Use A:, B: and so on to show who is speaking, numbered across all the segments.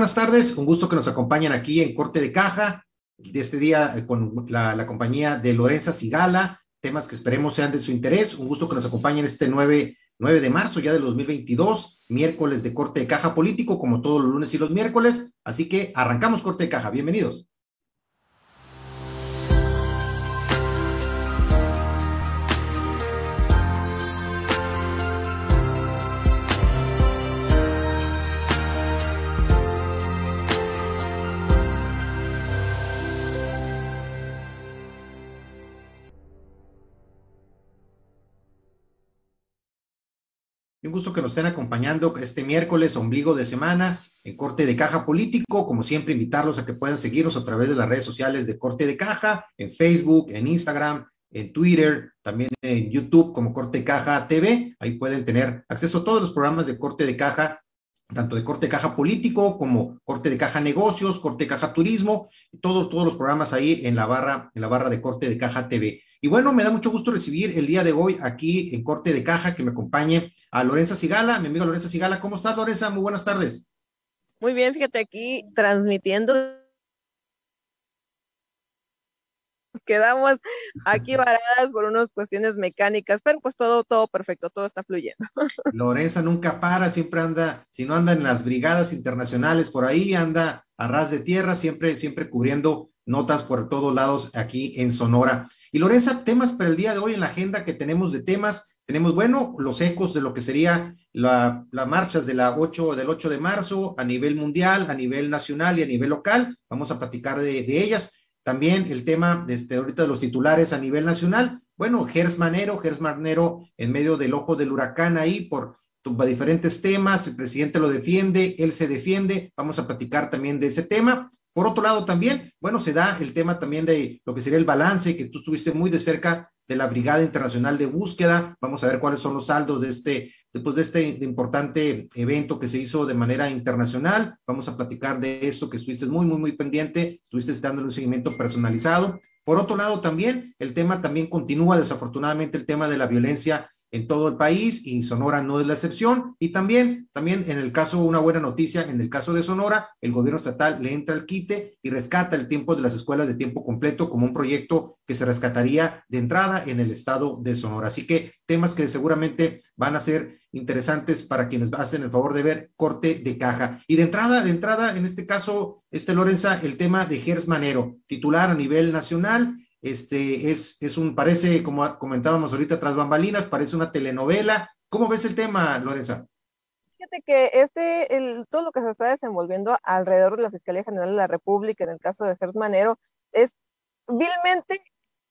A: Buenas tardes. Un gusto que nos acompañen aquí en Corte de Caja de este día eh, con la, compañía de Lorenza Sigala, temas que esperemos sean de su interés. Un gusto que nos acompañen este 9, 9 de marzo ya del 2022, miércoles de Corte de Caja Político, como todos los lunes y los miércoles. Así que arrancamos Corte de Caja. Bienvenidos. Un gusto que nos estén acompañando este miércoles, ombligo de semana, en Corte de Caja Político. Como siempre, invitarlos a que puedan seguirnos a través de las redes sociales de Corte de Caja, en Facebook, en Instagram, en Twitter, también en YouTube como Corte de Caja TV. Ahí pueden tener acceso a todos los programas de Corte de Caja, tanto de Corte de Caja Político como Corte de Caja Negocios, Corte de Caja Turismo, todos, todos los programas ahí en la barra, en la barra de Corte de Caja TV. Y bueno, me da mucho gusto recibir el día de hoy aquí en Corte de Caja que me acompañe a Lorenza Sigala, mi amiga Lorenza Sigala. ¿Cómo estás, Lorenza? Muy buenas tardes.
B: Muy bien, fíjate aquí transmitiendo. Quedamos aquí varadas por unas cuestiones mecánicas, pero pues todo, todo perfecto, todo está fluyendo.
A: Lorenza nunca para, siempre anda, si no anda en las brigadas internacionales por ahí, anda a ras de tierra, siempre, siempre cubriendo notas por todos lados aquí en Sonora. Y Lorenza, temas para el día de hoy en la agenda que tenemos de temas, tenemos, bueno, los ecos de lo que sería las marchas de la 8, del 8 de marzo a nivel mundial, a nivel nacional y a nivel local. Vamos a platicar de, ellas. También el tema, este, ahorita de los titulares a nivel nacional. Bueno, Gers Manero, Gers Manero en medio del ojo del huracán ahí por diferentes temas, el presidente lo defiende, él se defiende, vamos a platicar también de ese tema. Por otro lado, también, bueno, se da el tema también de lo que sería el balance, que tú estuviste muy de cerca de la Brigada Internacional de Búsqueda. Vamos a ver cuáles son los saldos de este, después de este importante evento que se hizo de manera internacional. Vamos a platicar de esto que estuviste muy, muy, muy pendiente, estuviste dándole un seguimiento personalizado. Por otro lado, también el tema también continúa, desafortunadamente, el tema de la violencia en todo el país y Sonora no es la excepción. Y también, también en el caso, una buena noticia, en el caso de Sonora, el gobierno estatal le entra al quite y rescata el tiempo de las escuelas de tiempo completo como un proyecto que se rescataría de entrada en el estado de Sonora. Así que temas que seguramente van a ser interesantes para quienes hacen el favor de ver corte de caja. Y de entrada, de entrada, en este caso, este Lorenza, el tema de Gers Manero, titular a nivel nacional, este es, es un, parece, como comentábamos ahorita tras bambalinas, parece una telenovela. ¿Cómo ves el tema, Lorenza?
B: Fíjate que este, todo lo que se está desenvolviendo alrededor de la Fiscalía General de la República, en el caso de Gers Manero, es vilmente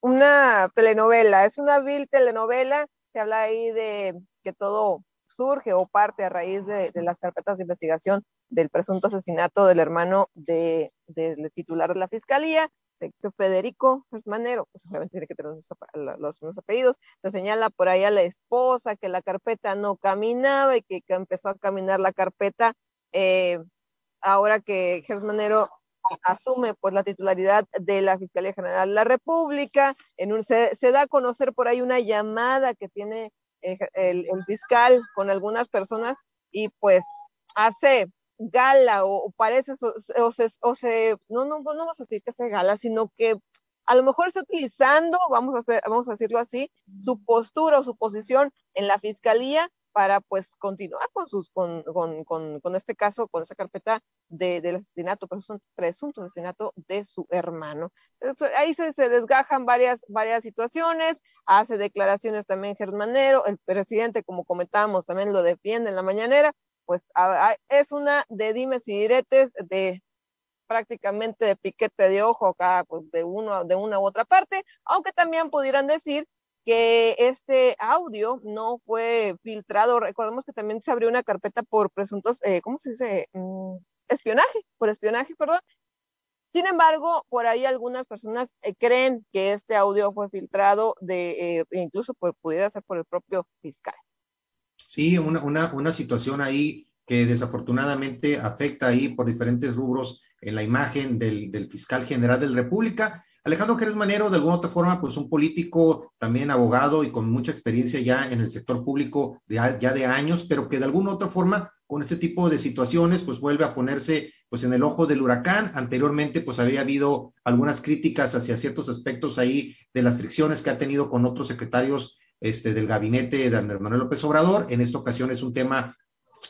B: una telenovela, es una vil telenovela, se habla ahí de que todo surge o parte a raíz de, las carpetas de investigación del presunto asesinato del hermano del de, titular de la Fiscalía, Federico Manero, pues obviamente tiene que tener los, mismos apellidos, se señala por ahí a la esposa que la carpeta no caminaba y que, empezó a caminar la carpeta eh, ahora que Manero asume pues la titularidad de la Fiscalía General de la República, en un, se, da a conocer por ahí una llamada que tiene el, el fiscal con algunas personas y pues hace gala o, parece o, se, o se no, no, no vamos a decir que sea gala, sino que a lo mejor está utilizando, vamos a, hacer, vamos a decirlo así, su postura o su posición en la fiscalía para pues continuar con sus con, con, con, con este caso, con esa carpeta de, del asesinato, presunto, presunto asesinato de su hermano. ahí se, se, desgajan varias, varias situaciones, hace declaraciones también Germanero, el presidente, como comentábamos, también lo defiende en la mañanera, pues es una de dimes y diretes de prácticamente de piquete de ojo acá pues, de uno de una u otra parte, aunque también pudieran decir que este audio no fue filtrado. Recordemos que también se abrió una carpeta por presuntos, eh, ¿cómo se dice? Mm, espionaje, por espionaje, perdón. Sin embargo, por ahí algunas personas eh, creen que este audio fue filtrado de, eh, incluso pudiera ser por el propio fiscal.
A: Sí, una, una, una situación ahí que desafortunadamente afecta ahí por diferentes rubros en la imagen del, del, fiscal general de la República. Alejandro Jerez Manero, de alguna otra forma, pues un político, también abogado y con mucha experiencia ya en el sector público de, ya de años, pero que de alguna otra forma, con este tipo de situaciones, pues vuelve a ponerse pues en el ojo del huracán. Anteriormente, pues había habido algunas críticas hacia ciertos aspectos ahí de las fricciones que ha tenido con otros secretarios este, del gabinete de Andrés Manuel López Obrador. En esta ocasión es un tema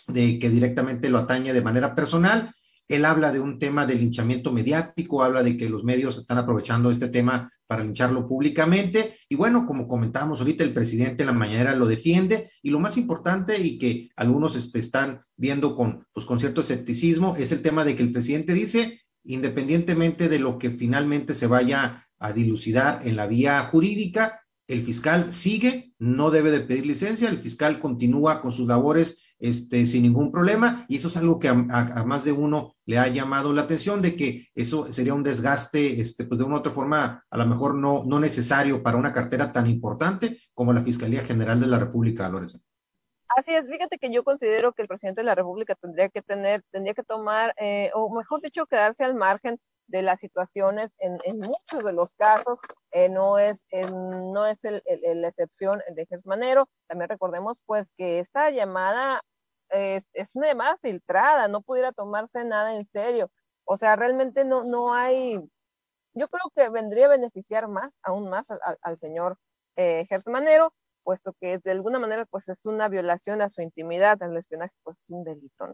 A: de que directamente lo atañe de manera personal él habla de un tema de linchamiento mediático, habla de que los medios están aprovechando este tema para lincharlo públicamente. Y bueno, como comentábamos ahorita, el presidente en la mañana lo defiende. Y lo más importante y que algunos este, están viendo con, pues, con cierto escepticismo es el tema de que el presidente dice, independientemente de lo que finalmente se vaya a dilucidar en la vía jurídica, el fiscal sigue, no debe de pedir licencia, el fiscal continúa con sus labores este, sin ningún problema, y eso es algo que a, más de uno le ha llamado la atención de que eso sería un desgaste, este, pues de una u otra forma, a lo mejor no, no necesario para una cartera tan importante como la Fiscalía General de la República, Lorenzo.
B: Así es, fíjate que yo considero que el presidente de la República tendría que tener, tendría que tomar, eh, o mejor dicho, quedarse al margen de las situaciones en, muchos de los casos, eh, no es, no es el, la excepción de Gersmanero. También recordemos pues que esta llamada es, una llamada filtrada, no pudiera tomarse nada en serio. O sea, realmente no, no hay, yo creo que vendría a beneficiar más, aún más al, señor eh, Manero, puesto que de alguna manera pues es una violación a su intimidad, el espionaje pues es un delito.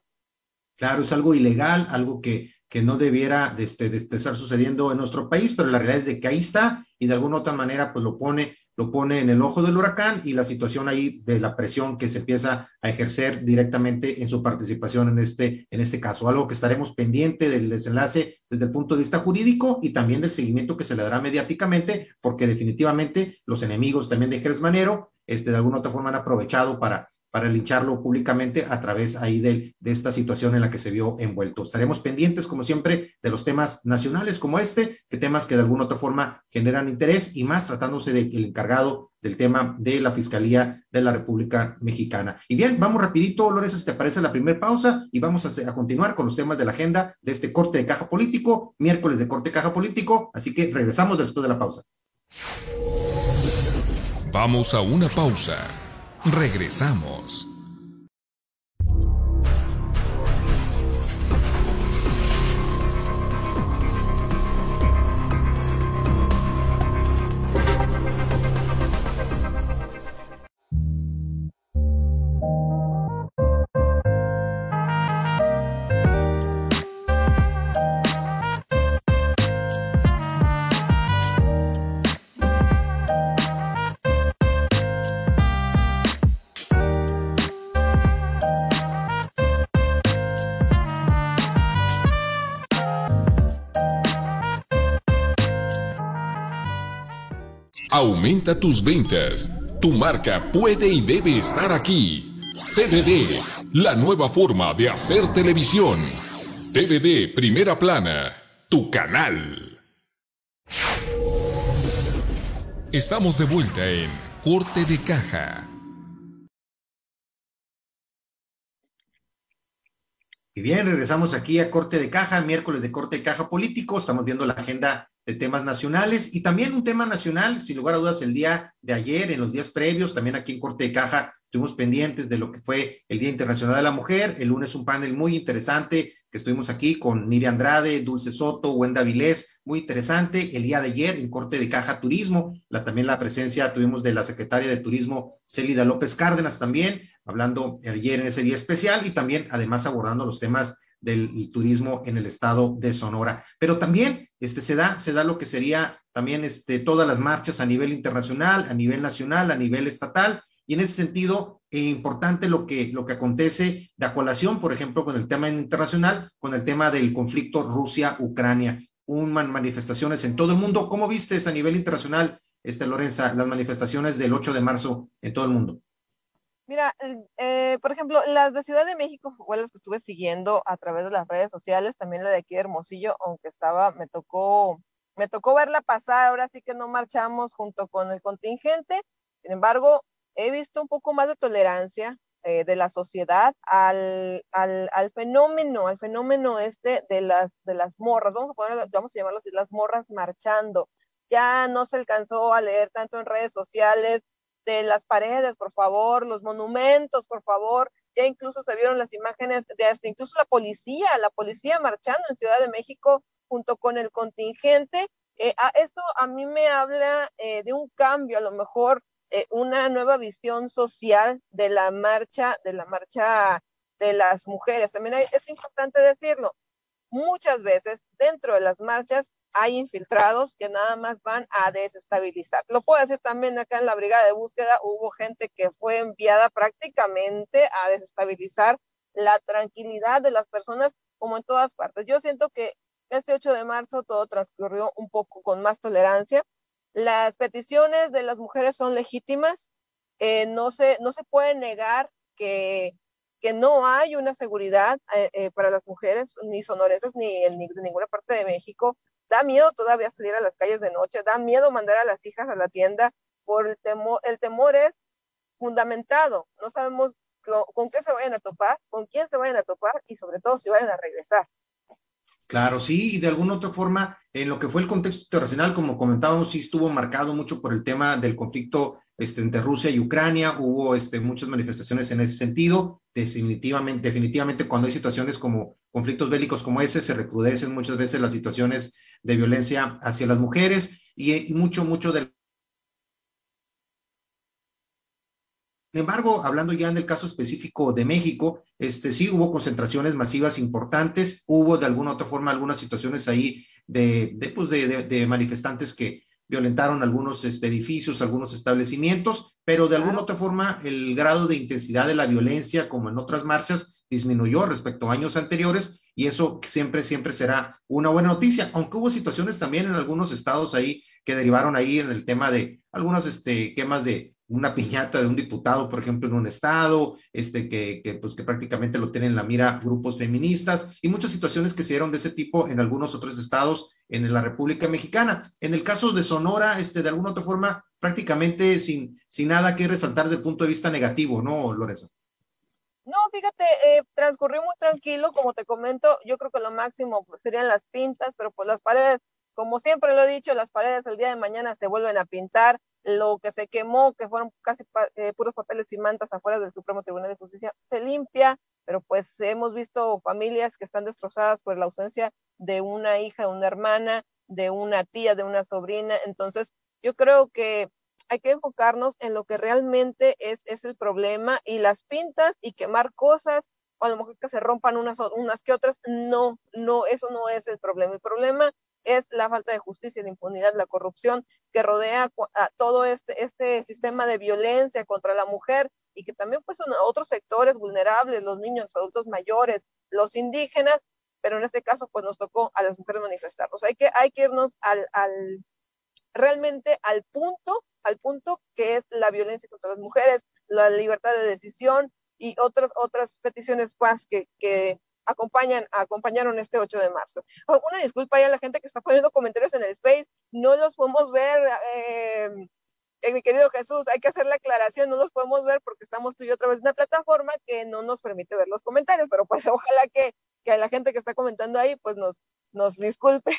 A: Claro, es algo ilegal, algo que, que no debiera de, este, estar sucediendo en nuestro país, pero la realidad es de que ahí está y de alguna otra manera pues lo pone lo pone en el ojo del huracán y la situación ahí de la presión que se empieza a ejercer directamente en su participación en este, en este caso. Algo que estaremos pendiente del desenlace desde el punto de vista jurídico y también del seguimiento que se le dará mediáticamente, porque definitivamente los enemigos también de Jerez Manero, este, de alguna otra forma han aprovechado para para lincharlo públicamente a través ahí de, de, esta situación en la que se vio envuelto. Estaremos pendientes, como siempre, de los temas nacionales como este, que temas que de alguna otra forma generan interés y más tratándose del encargado del tema de la Fiscalía de la República Mexicana. Y bien, vamos rapidito, Lorenzo, si te parece la primera pausa y vamos a, continuar con los temas de la agenda de este corte de caja político, miércoles de corte de caja político, así que regresamos después de la pausa.
C: Vamos a una pausa. Regresamos. Aumenta tus ventas. Tu marca puede y debe estar aquí. TVD, la nueva forma de hacer televisión. TVD Primera Plana, tu canal. Estamos de vuelta en Corte de Caja.
A: Y bien, regresamos aquí a Corte de Caja, miércoles de Corte de Caja Político. Estamos viendo la agenda de temas nacionales y también un tema nacional, sin lugar a dudas, el día de ayer, en los días previos, también aquí en Corte de Caja, estuvimos pendientes de lo que fue el Día Internacional de la Mujer. El lunes un panel muy interesante que estuvimos aquí con Miriam Andrade, Dulce Soto, Wenda Vilés, muy interesante. El día de ayer en Corte de Caja Turismo, también la presencia tuvimos de la secretaria de Turismo, Célida López Cárdenas también, hablando ayer en ese día especial y también además abordando los temas del turismo en el estado de Sonora. Pero también este, se, da, se da lo que sería también este, todas las marchas a nivel internacional, a nivel nacional, a nivel estatal, y en ese sentido, eh, importante lo que, lo que acontece de colación, por ejemplo, con el tema internacional, con el tema del conflicto Rusia-Ucrania, unas manifestaciones en todo el mundo. ¿Cómo viste a nivel internacional, este, Lorenza, las manifestaciones del 8 de marzo en todo el mundo?
B: Mira, eh, por ejemplo, las de Ciudad de México fue las que estuve siguiendo a través de las redes sociales, también la de aquí de Hermosillo, aunque estaba, me tocó, me tocó verla pasar, ahora sí que no marchamos junto con el contingente, sin embargo, he visto un poco más de tolerancia eh, de la sociedad al, al, al, fenómeno, al fenómeno este de las, de las morras, vamos a poner, vamos a llamarlo así, las morras marchando. ya no se alcanzó a leer tanto en redes sociales, de las paredes, por favor, los monumentos, por favor, ya incluso se vieron las imágenes de hasta incluso la policía, la policía marchando en Ciudad de México junto con el contingente. Eh, esto a mí me habla eh, de un cambio, a lo mejor eh, una nueva visión social de la marcha, de la marcha de las mujeres. También es importante decirlo, muchas veces dentro de las marchas hay infiltrados que nada más van a desestabilizar. Lo puedo decir también acá en la brigada de búsqueda, hubo gente que fue enviada prácticamente a desestabilizar la tranquilidad de las personas como en todas partes. Yo siento que este 8 de marzo todo transcurrió un poco con más tolerancia. Las peticiones de las mujeres son legítimas. Eh, no, se, no se puede negar que, que no hay una seguridad eh, eh, para las mujeres, ni sonoresas, ni en ninguna parte de México da miedo todavía salir a las calles de noche, da miedo mandar a las hijas a la tienda por el temor, el temor es fundamentado, no sabemos con, qué se vayan a topar, con quién se vayan a topar y sobre todo si vayan a regresar.
A: Claro, sí, y de alguna otra forma, en lo que fue el contexto internacional, como comentábamos, sí estuvo marcado mucho por el tema del conflicto este, entre Rusia y Ucrania, hubo este, muchas manifestaciones en ese sentido, definitivamente, definitivamente cuando hay situaciones como conflictos bélicos como ese, se recrudecen muchas veces las situaciones de violencia hacia las mujeres y, mucho, mucho del... Sin embargo, hablando ya en el caso específico de México, este, sí hubo concentraciones masivas importantes, hubo de alguna otra forma algunas situaciones ahí de, de, pues de, manifestantes que violentaron algunos este, edificios, algunos establecimientos, pero de alguna otra forma el grado de intensidad de la violencia, como en otras marchas, disminuyó respecto a años anteriores y eso siempre, siempre será una buena noticia, aunque hubo situaciones también en algunos estados ahí que derivaron ahí en el tema de algunas este, quemas de una piñata de un diputado, por ejemplo, en un estado, este, que, que, pues, que prácticamente lo tienen en la mira grupos feministas y muchas situaciones que se dieron de ese tipo en algunos otros estados en la República Mexicana. En el caso de Sonora, este, de alguna otra forma, prácticamente sin, sin nada que resaltar desde el punto de vista negativo, ¿no, Lorenzo?
B: Eh, transcurrió muy tranquilo, como te comento, yo creo que lo máximo pues, serían las pintas, pero pues las paredes, como siempre lo he dicho, las paredes el día de mañana se vuelven a pintar, lo que se quemó, que fueron casi eh, puros papeles y mantas afuera del Supremo Tribunal de Justicia, se limpia, pero pues hemos visto familias que están destrozadas por la ausencia de una hija, de una hermana, de una tía, de una sobrina, entonces yo creo que hay que enfocarnos en lo que realmente es, es el problema y las pintas y quemar cosas, o a lo mejor que se rompan unas, unas que otras, no, no, eso no es el problema. El problema es la falta de justicia, la impunidad, la corrupción que rodea a todo este, este sistema de violencia contra la mujer y que también pues son otros sectores vulnerables, los niños, los adultos mayores, los indígenas, pero en este caso pues nos tocó a las mujeres manifestarnos. Hay que, hay que irnos al, al realmente al punto al punto que es la violencia contra las mujeres, la libertad de decisión y otras, otras peticiones que, acompañan, acompañaron este 8 de marzo. Oh, una disculpa ya a la gente que está poniendo comentarios en el Space, no los podemos ver, eh, eh, mi querido Jesús, hay que hacer la aclaración, no los podemos ver porque estamos tú y yo a través de una plataforma que no nos permite ver los comentarios, pero pues ojalá que, que la gente que está comentando ahí pues nos, nos disculpe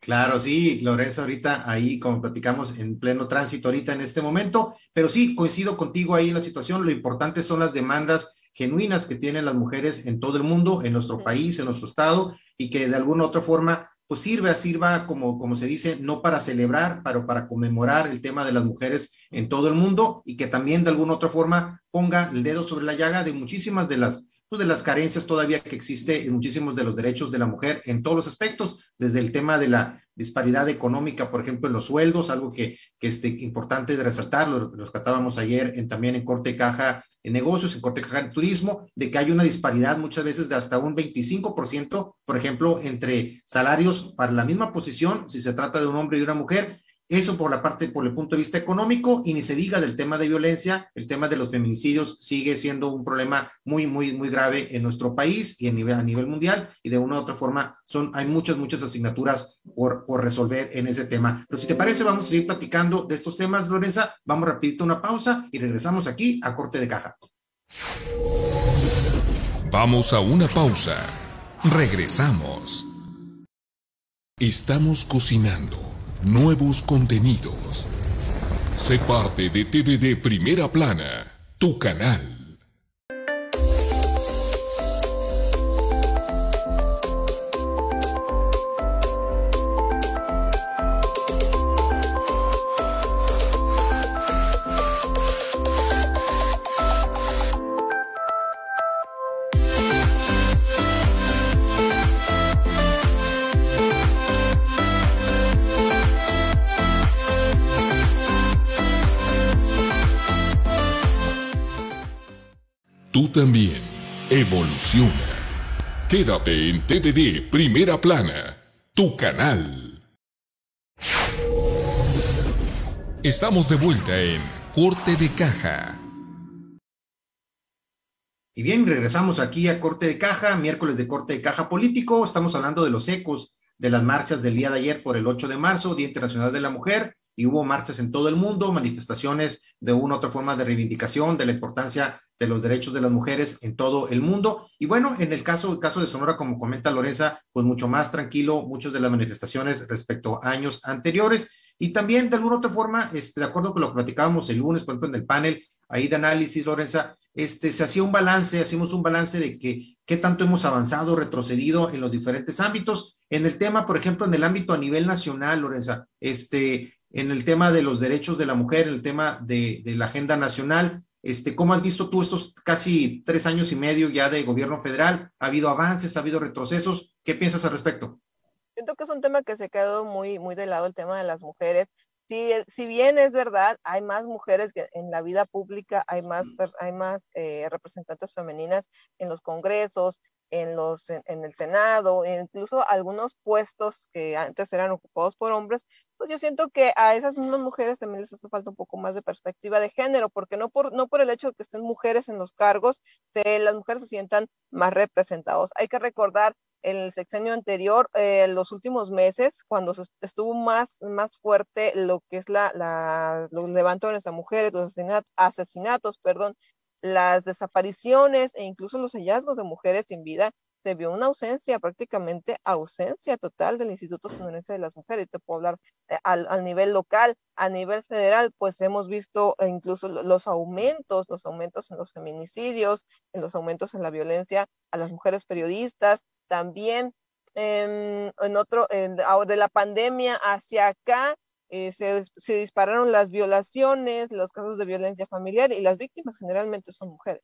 A: Claro, sí, Lorenzo, ahorita ahí, como platicamos, en pleno tránsito ahorita en este momento, pero sí, coincido contigo ahí en la situación, lo importante son las demandas genuinas que tienen las mujeres en todo el mundo, en nuestro país, en nuestro estado, y que de alguna u otra forma, pues sirva, sirva como, como se dice, no para celebrar, pero para conmemorar el tema de las mujeres en todo el mundo y que también de alguna u otra forma ponga el dedo sobre la llaga de muchísimas de las pues, de las carencias todavía que existe en muchísimos de los derechos de la mujer en todos los aspectos, desde el tema de la disparidad económica, por ejemplo, en los sueldos, algo que, que es importante de resaltar, lo rescatábamos ayer en, también en corte caja en negocios, en corte caja en turismo, de que hay una disparidad muchas veces de hasta un 25%, por ejemplo, entre salarios para la misma posición, si se trata de un hombre y una mujer, eso por la parte, por el punto de vista económico, y ni se diga del tema de violencia, el tema de los feminicidios sigue siendo un problema muy, muy, muy grave en nuestro país y a nivel, a nivel mundial, y de una u otra forma son, hay muchas, muchas asignaturas por, por resolver en ese tema. Pero si te parece, vamos a seguir platicando de estos temas, Lorenza. Vamos rapidito a una pausa y regresamos aquí a corte de caja.
C: Vamos a una pausa. Regresamos. Estamos cocinando nuevos contenidos. Sé parte de TVD Primera Plana, tu canal. También. Evoluciona. Quédate en TVD Primera Plana, tu canal. Estamos de vuelta en Corte de Caja.
A: Y bien, regresamos aquí a Corte de Caja, miércoles de Corte de Caja Político. Estamos hablando de los ecos de las marchas del día de ayer por el 8 de marzo, Día Internacional de la Mujer, y hubo marchas en todo el mundo, manifestaciones de una u otra forma de reivindicación de la importancia de los derechos de las mujeres en todo el mundo. Y bueno, en el caso, caso de Sonora, como comenta Lorenza, pues mucho más tranquilo, muchas de las manifestaciones respecto a años anteriores. Y también, de alguna u otra forma, este, de acuerdo con lo que platicábamos el lunes, por ejemplo, en el panel ahí de análisis, Lorenza, este, se hacía un balance, hacíamos un balance de que qué tanto hemos avanzado, retrocedido en los diferentes ámbitos. En el tema, por ejemplo, en el ámbito a nivel nacional, Lorenza, este, en el tema de los derechos de la mujer, en el tema de, de la agenda nacional, este, ¿Cómo has visto tú estos casi tres años y medio ya de gobierno federal? ¿Ha habido avances? ¿Ha habido retrocesos? ¿Qué piensas al respecto?
B: Siento que es un tema que se ha quedado muy, muy de lado, el tema de las mujeres. Si, si bien es verdad, hay más mujeres que en la vida pública, hay más, mm. hay más eh, representantes femeninas en los congresos, en, los, en, el Senado, e incluso algunos puestos que antes eran ocupados por hombres, pues yo siento que a esas mismas mujeres también les hace falta un poco más de perspectiva de género, porque no por, no por el hecho de que estén mujeres en los cargos, las mujeres se sientan más representados. Hay que recordar el sexenio anterior, eh, los últimos meses, cuando estuvo más, más fuerte lo que es la, la los levantones a mujeres, los asesinatos, asesinatos, perdón, las desapariciones e incluso los hallazgos de mujeres sin vida, se vio una ausencia, prácticamente ausencia total del Instituto Estadounidense de las Mujeres. Te puedo hablar eh, al, nivel local, a nivel federal, pues hemos visto eh, incluso los aumentos, los aumentos en los feminicidios, en los aumentos en la violencia a las mujeres periodistas, también en, en otro, en, de la pandemia hacia acá, eh, se, dispararon las violaciones, los casos de violencia familiar y las víctimas generalmente son mujeres.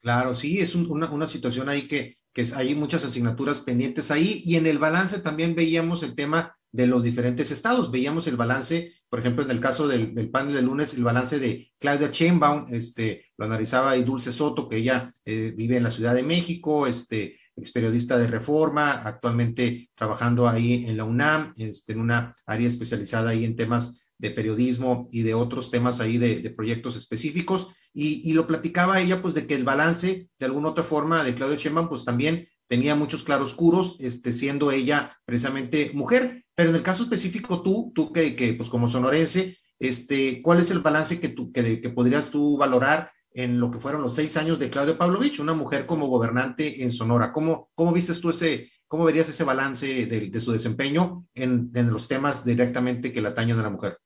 A: Claro, sí, es una, una, situación ahí que, que hay muchas asignaturas pendientes ahí y en el balance también veíamos el tema de los diferentes estados, veíamos el balance, por ejemplo, en el caso del, del panel de lunes, el balance de Claudia Sheinbaum, este, lo analizaba ahí Dulce Soto, que ella eh, vive en la Ciudad de México, este, ex periodista de Reforma, actualmente trabajando ahí en la UNAM, este, en una área especializada ahí en temas de periodismo y de otros temas ahí de, proyectos específicos. Y, lo platicaba ella, pues, de que el balance, de alguna otra forma, de Claudio Sheinbaum, pues también tenía muchos claroscuros, este, siendo ella precisamente mujer. Pero en el caso específico, tú, tú que, que pues, como sonorense, este, ¿cuál es el balance que, tú, que podrías tú valorar en lo que fueron los seis años de Claudio Pavlovich, una mujer como gobernante en Sonora. ¿Cómo, cómo viste tú ese, cómo verías ese balance de, su desempeño en, en, los temas directamente que la atañen a la mujer?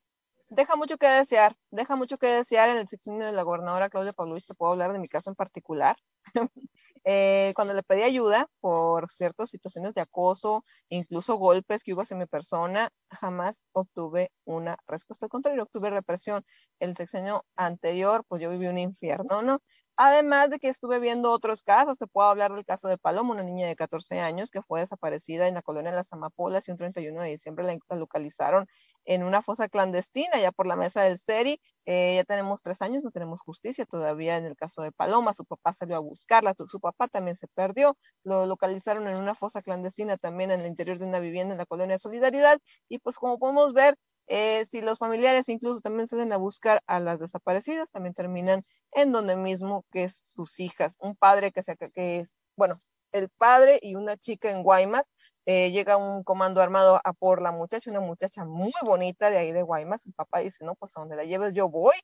B: Deja mucho que desear, deja mucho que desear en el sexenio de la gobernadora Claudia Pavlovich, te puedo hablar de mi caso en particular. Eh, cuando le pedí ayuda por ciertas situaciones de acoso, incluso golpes que hubo hacia mi persona, jamás obtuve una respuesta. Al contrario, obtuve represión. El sexenio anterior, pues yo viví un infierno, ¿no? Además de que estuve viendo otros casos, te puedo hablar del caso de Paloma, una niña de 14 años que fue desaparecida en la colonia de las Amapolas y un 31 de diciembre la, localizaron en una fosa clandestina ya por la mesa del SERI. Eh, ya tenemos tres años, no tenemos justicia todavía en el caso de Paloma. Su papá salió a buscarla, su papá también se perdió. Lo localizaron en una fosa clandestina también en el interior de una vivienda en la colonia de Solidaridad. Y pues como podemos ver, eh, si los familiares incluso también salen a buscar a las desaparecidas, también terminan en donde mismo que es sus hijas. Un padre que, se, que es, bueno, el padre y una chica en Guaymas, eh, llega un comando armado a por la muchacha, una muchacha muy bonita de ahí de Guaymas. El papá dice, no, pues a donde la lleves yo voy,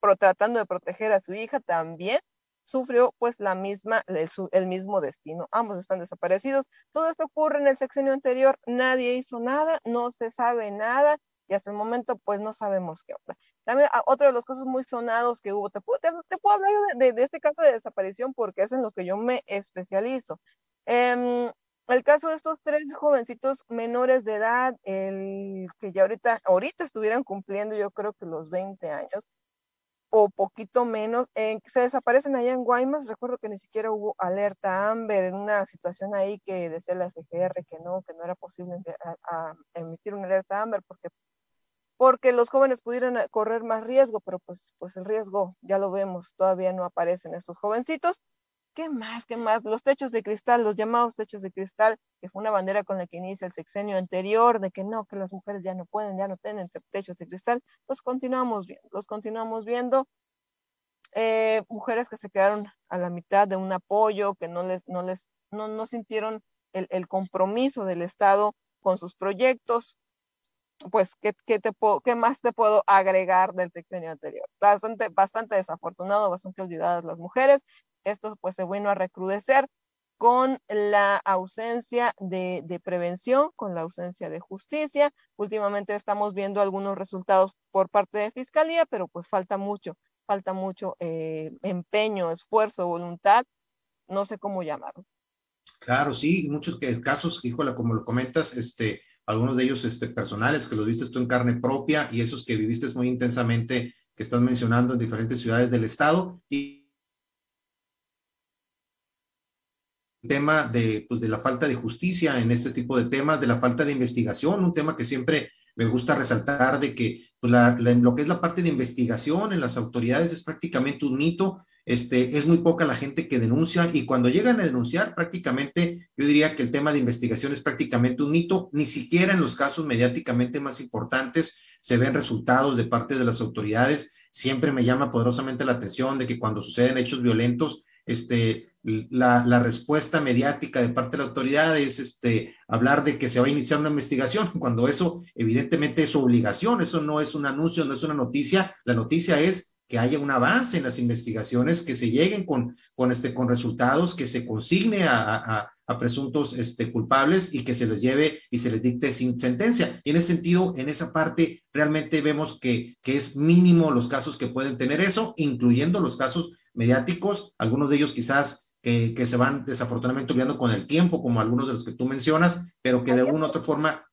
B: pero tratando de proteger a su hija también. sufrió pues la misma, el, el, mismo destino. Ambos están desaparecidos. Todo esto ocurre en el sexenio anterior, nadie hizo nada, no se sabe nada y hasta el momento pues no sabemos qué onda. También ah, otro de los casos muy sonados que hubo, te puedo, te, puedo hablar de, de, este caso de desaparición porque es en lo que yo me especializo. Eh, el caso de estos tres jovencitos menores de edad, el que ya ahorita, ahorita estuvieran cumpliendo yo creo que los 20 años, o poquito menos, eh, se desaparecen allá en Guaymas. Recuerdo que ni siquiera hubo alerta Amber en una situación ahí que decía la FGR que no, que no era posible emitir una alerta Amber porque, porque los jóvenes pudieran correr más riesgo, pero pues, pues el riesgo, ya lo vemos, todavía no aparecen estos jovencitos. ¿Qué más? ¿Qué más? Los techos de cristal, los llamados techos de cristal, que fue una bandera con la que inicia el sexenio anterior, de que no, que las mujeres ya no pueden, ya no tienen techos de cristal, los continuamos viendo, los continuamos viendo. Eh, mujeres que se quedaron a la mitad de un apoyo, que no les, no les, no, no sintieron el compromiso del Estado con sus proyectos, pues, ¿qué, qué, te ¿qué más te puedo agregar del sexenio anterior? Bastante, bastante desafortunado, bastante olvidadas las mujeres. Esto pues se vino a recrudecer con la ausencia de, de, prevención, con la ausencia de justicia. Últimamente estamos viendo algunos resultados por parte de Fiscalía, pero pues falta mucho, falta mucho eh, empeño, esfuerzo, voluntad, no sé cómo llamarlo.
A: Claro, sí, muchos casos, híjole, como lo comentas, este, algunos de ellos este, personales que los viste tú en carne propia y esos que viviste muy intensamente que estás mencionando en diferentes ciudades del estado. Y tema de, pues, de la falta de justicia en este tipo de temas, de la falta de investigación, un tema que siempre me gusta resaltar de que pues, la, lo que es la parte de investigación en las autoridades es prácticamente un mito. Este, es muy poca la gente que denuncia y cuando llegan a denunciar prácticamente yo diría que el tema de investigación es prácticamente un mito, ni siquiera en los casos mediáticamente más importantes se ven resultados de parte de las autoridades. Siempre me llama poderosamente la atención de que cuando suceden hechos violentos, este, la, respuesta mediática de parte de la autoridad es este, hablar de que se va a iniciar una investigación, cuando eso evidentemente es obligación, eso no es un anuncio, no es una noticia, la noticia es que haya un avance en las investigaciones, que se lleguen con, con, este, con resultados, que se consigne a, a, a presuntos este, culpables y que se les lleve y se les dicte sin sentencia. Y en ese sentido, en esa parte, realmente vemos que, que es mínimo los casos que pueden tener eso, incluyendo los casos mediáticos, algunos de ellos quizás que, que, se van desafortunadamente olvidando con el tiempo, como algunos de los que tú mencionas, pero que de alguna u otra forma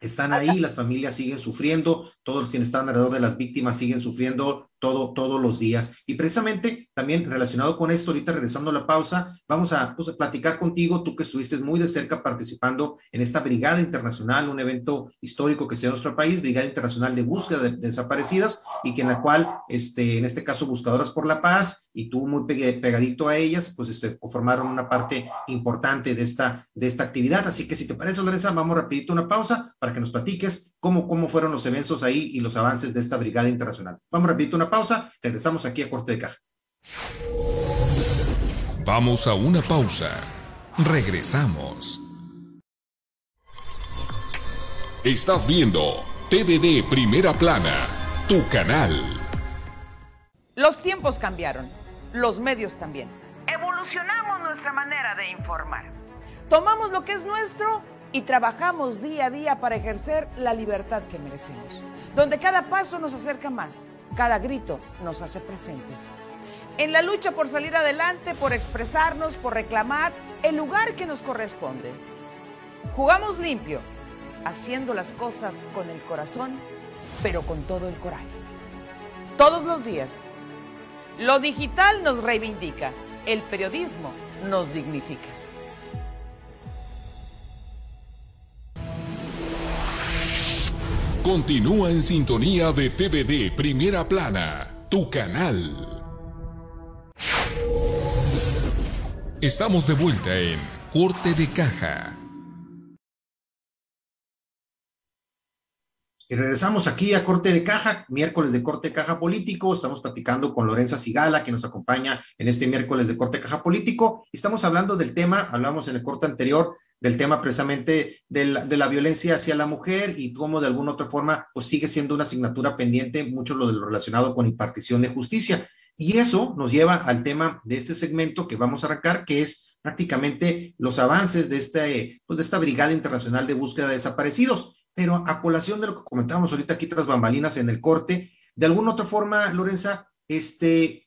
A: están ahí, las familias siguen sufriendo, todos los quienes están alrededor de las víctimas siguen sufriendo todo, todos los días. Y precisamente también relacionado con esto, ahorita regresando a la pausa, vamos a, pues, a platicar contigo, tú que estuviste muy de cerca participando en esta Brigada Internacional, un evento histórico que se da en nuestro país, Brigada Internacional de Búsqueda de, de Desaparecidas, y que en la cual, este, en este caso, Buscadoras por la Paz, y tú muy pegadito a ellas, pues este, formaron una parte importante de esta, de esta actividad. Así que si te parece, Lorenza, vamos rapidito a una pausa para que nos platiques cómo, cómo fueron los eventos ahí y los avances de esta Brigada Internacional. Vamos rapidito una pausa, regresamos aquí a Corte de Caja.
C: Vamos a una pausa. Regresamos. Estás viendo TVD Primera Plana, tu canal.
D: Los tiempos cambiaron, los medios también. Evolucionamos nuestra manera de informar. Tomamos lo que es nuestro y trabajamos día a día para ejercer la libertad que merecemos, donde cada paso nos acerca más, cada grito nos hace presentes. En la lucha por salir adelante, por expresarnos, por reclamar el lugar que nos corresponde. Jugamos limpio, haciendo las cosas con el corazón, pero con todo el coraje. Todos los días. Lo digital nos reivindica, el periodismo nos dignifica.
C: Continúa en sintonía de TVD Primera Plana, tu canal. Estamos de vuelta en Corte de Caja.
A: Y regresamos aquí a Corte de Caja, miércoles de Corte Caja Político. Estamos platicando con Lorenza Sigala, que nos acompaña en este miércoles de Corte Caja Político. Estamos hablando del tema, hablamos en el corte anterior del tema precisamente de la, de la, violencia hacia la mujer y cómo de alguna otra forma pues sigue siendo una asignatura pendiente, mucho lo de relacionado con impartición de justicia. Y eso nos lleva al tema de este segmento que vamos a arrancar, que es prácticamente los avances de, este, pues esta Brigada Internacional de Búsqueda de Desaparecidos. Pero a colación de lo que comentábamos ahorita aquí tras bambalinas en el corte, de alguna otra forma, Lorenza, este,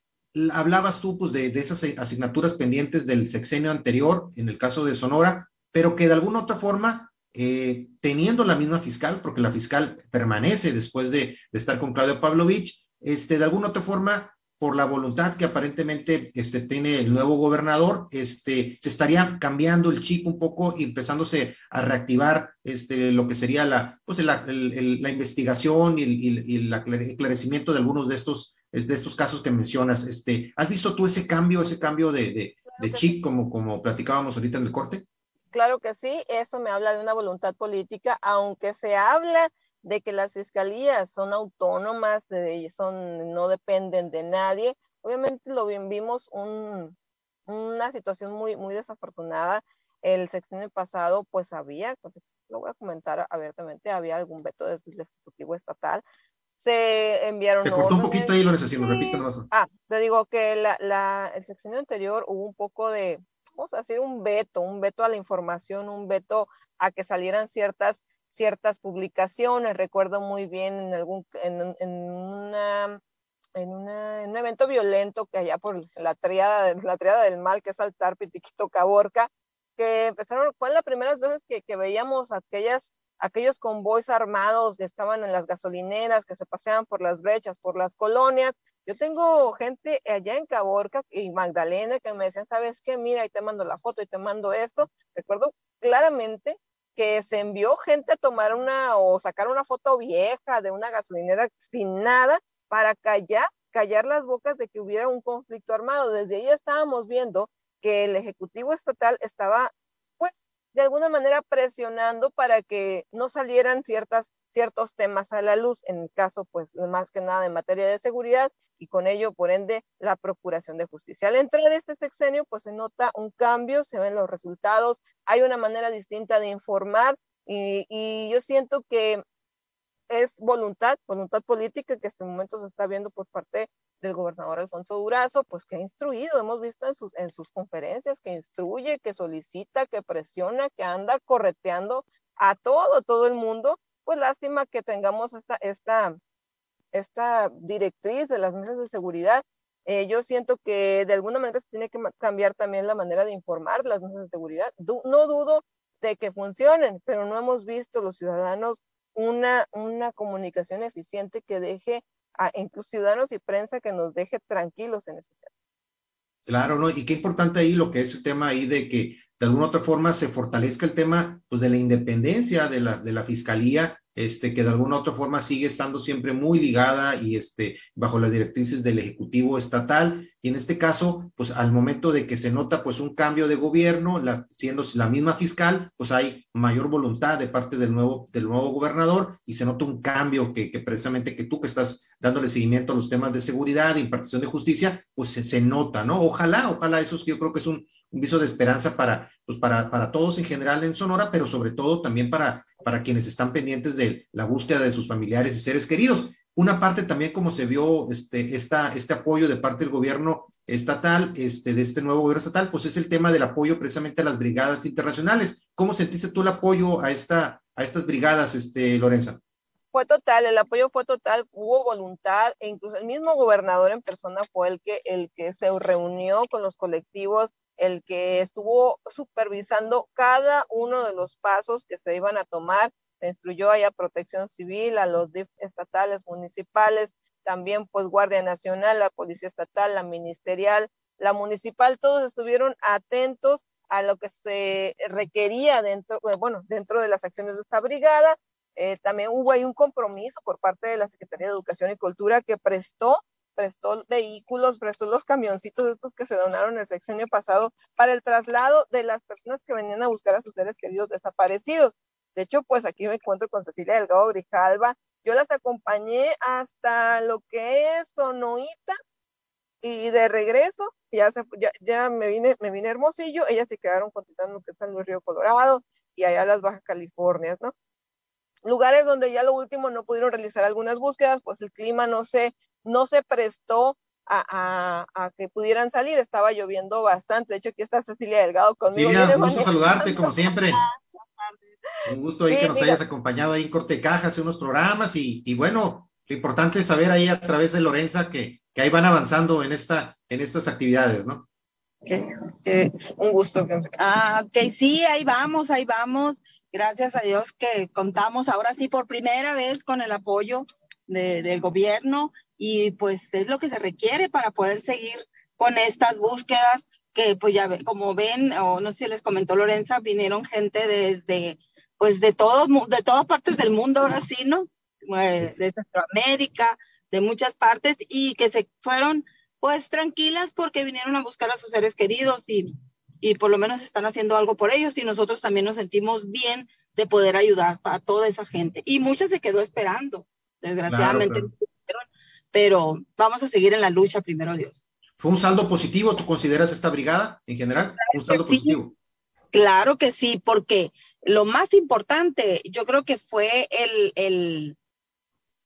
A: hablabas tú pues, de esas asignaturas pendientes del sexenio anterior, en el caso de Sonora, pero que de alguna otra forma eh, teniendo la misma fiscal, porque la fiscal permanece después de, estar con Claudio Pavlovich, este, de alguna otra forma, por la voluntad que aparentemente este, tiene el nuevo gobernador, este, se estaría cambiando el chip un poco y empezándose a reactivar este, lo que sería la, pues, la, la investigación y, el esclarecimiento de algunos de estos, de estos casos que mencionas. Este, ¿Has visto tú ese cambio, ese cambio de, de, de chip como, como platicábamos ahorita en el corte?
B: Claro que sí, eso me habla de una voluntad política, aunque se habla de que las fiscalías son autónomas, son, no dependen de nadie. Obviamente lo vimos un, una situación muy, muy desafortunada. El sexenio pasado, pues había, lo voy a comentar abiertamente, había algún veto del Ejecutivo Estatal. Se enviaron.
A: Se cortó un poquito ahí, Lorenzo, si me repito.
B: Ah, te digo que la, la, el sexenio anterior hubo un poco de, vamos a hacer un veto, un veto a la información, un veto a que salieran ciertas ciertas publicaciones. Recuerdo muy bien en algún en, en una en, en, un evento violento que allá por la triada, la triada del mal, que es Altar, Pitiquito, Caborca, que empezaron, fue las primeras veces que, que veíamos aquellas, aquellos convoys armados que estaban en las gasolineras, que se paseaban por las brechas, por las colonias, yo tengo gente allá en Caborca y Magdalena que me decían, ¿sabes qué? Mira, y te mando la foto y te mando esto. Recuerdo claramente que se envió gente a tomar una o sacar una foto vieja de una gasolinera sin nada para callar, callar las bocas de que hubiera un conflicto armado. Desde ahí estábamos viendo que el Ejecutivo Estatal estaba, pues, de alguna manera presionando para que no salieran ciertas, ciertos temas a la luz, en el caso, pues, más que nada en materia de seguridad, y con ello, por ende, la procuración de justicia. Al entrar este sexenio, pues se nota un cambio, se ven los resultados, hay una manera distinta de informar y, yo siento que es voluntad, voluntad política que hasta el momento se está viendo por parte del gobernador Alfonso Durazo, pues que ha instruido, hemos visto en sus, en sus conferencias que instruye, que solicita, que presiona, que anda correteando a todo, todo el mundo. Pues lástima que tengamos esta, esta, esta directriz de las mesas de seguridad, eh, yo siento que de alguna manera se tiene que cambiar también la manera de informar las mesas de seguridad. no dudo de que funcionen, pero no hemos visto los ciudadanos una, una comunicación eficiente que deje a incluso ciudadanos y prensa que nos deje tranquilos en ese tema.
A: Claro, ¿no? Y qué importante ahí lo que es el tema ahí de que de alguna otra forma se fortalezca el tema pues, de la independencia de la, de la fiscalía este, que de alguna otra forma sigue estando siempre muy ligada y este, bajo las directrices del Ejecutivo Estatal. Y en este caso, pues al momento de que se nota pues un cambio de gobierno, siendo la misma fiscal, pues hay mayor voluntad de parte del nuevo, del nuevo gobernador y se nota un cambio que, precisamente que tú que estás dándole seguimiento a los temas de seguridad e impartición de justicia, pues se, se nota, ¿no? Ojalá, ojalá eso es que yo creo que es un, un viso de esperanza para, pues para, para todos en general en Sonora, pero sobre todo también para, para quienes están pendientes de la búsqueda de sus familiares y seres queridos. Una parte también como se vio este, este apoyo de parte del gobierno estatal, este, de este nuevo gobierno estatal, pues es el tema del apoyo precisamente a las brigadas internacionales. ¿Cómo sentiste tú el apoyo a, esta, a estas brigadas, este, Lorenza?
B: Fue total, el apoyo fue total, hubo voluntad, e incluso el mismo gobernador en persona fue el que, el que se reunió con los colectivos el que estuvo supervisando cada uno de los pasos que se iban a tomar. Se instruyó a protección civil, a los DIF estatales, municipales, también pues Guardia Nacional, la Policía Estatal, la Ministerial, la Municipal, todos estuvieron atentos a lo que se requería dentro, eh, bueno, dentro de las acciones de esta brigada. Eh, también hubo ahí un compromiso por parte de la Secretaría de Educación y Cultura que prestó prestó vehículos, prestó los camioncitos estos que se donaron el sexenio pasado para el traslado de las personas que venían a buscar a sus seres queridos desaparecidos. De hecho, pues aquí me encuentro con Cecilia Delgado Grijalva. Yo las acompañé hasta lo que es Sonoita y de regreso ya, se, ya, me vine me vine Hermosillo, ellas se quedaron contestando lo que está en el Río Colorado y allá las Baja Californias, ¿no? Lugares donde ya lo último no pudieron realizar algunas búsquedas, pues el clima no se no se prestó a, a, que pudieran salir. Estaba lloviendo bastante. De hecho, aquí está Cecilia Delgado conmigo.
A: Cecilia, un gusto saludarte, como siempre. Un gusto ahí que nos hayas acompañado ahí en Corte Caja hace unos programas y, y, bueno, lo importante es saber ahí a través de Lorenza que, que ahí van avanzando en, esta, en estas actividades, ¿no?
E: un gusto. Ah, ok, sí, ahí vamos, ahí vamos. Gracias a Dios que contamos ahora sí por primera vez con el apoyo del gobierno y pues es lo que se requiere para poder seguir con estas búsquedas que pues ya como ven, o no sé si les comentó Lorenza, vinieron gente desde pues de todos, de todas partes del mundo ahora sí, ¿no? Pues, de Centroamérica, de muchas partes y que se fueron pues tranquilas porque vinieron a buscar a sus seres queridos y, y por lo menos están haciendo algo por ellos y nosotros también nos sentimos bien de poder ayudar a toda esa gente. Y mucha se quedó esperando, desgraciadamente, pero vamos a seguir en la lucha, primero Dios.
A: ¿Fue un saldo positivo, tú consideras esta brigada en general? ¿Un saldo positivo?
E: Claro que sí, porque lo más importante, yo creo que fue el, el,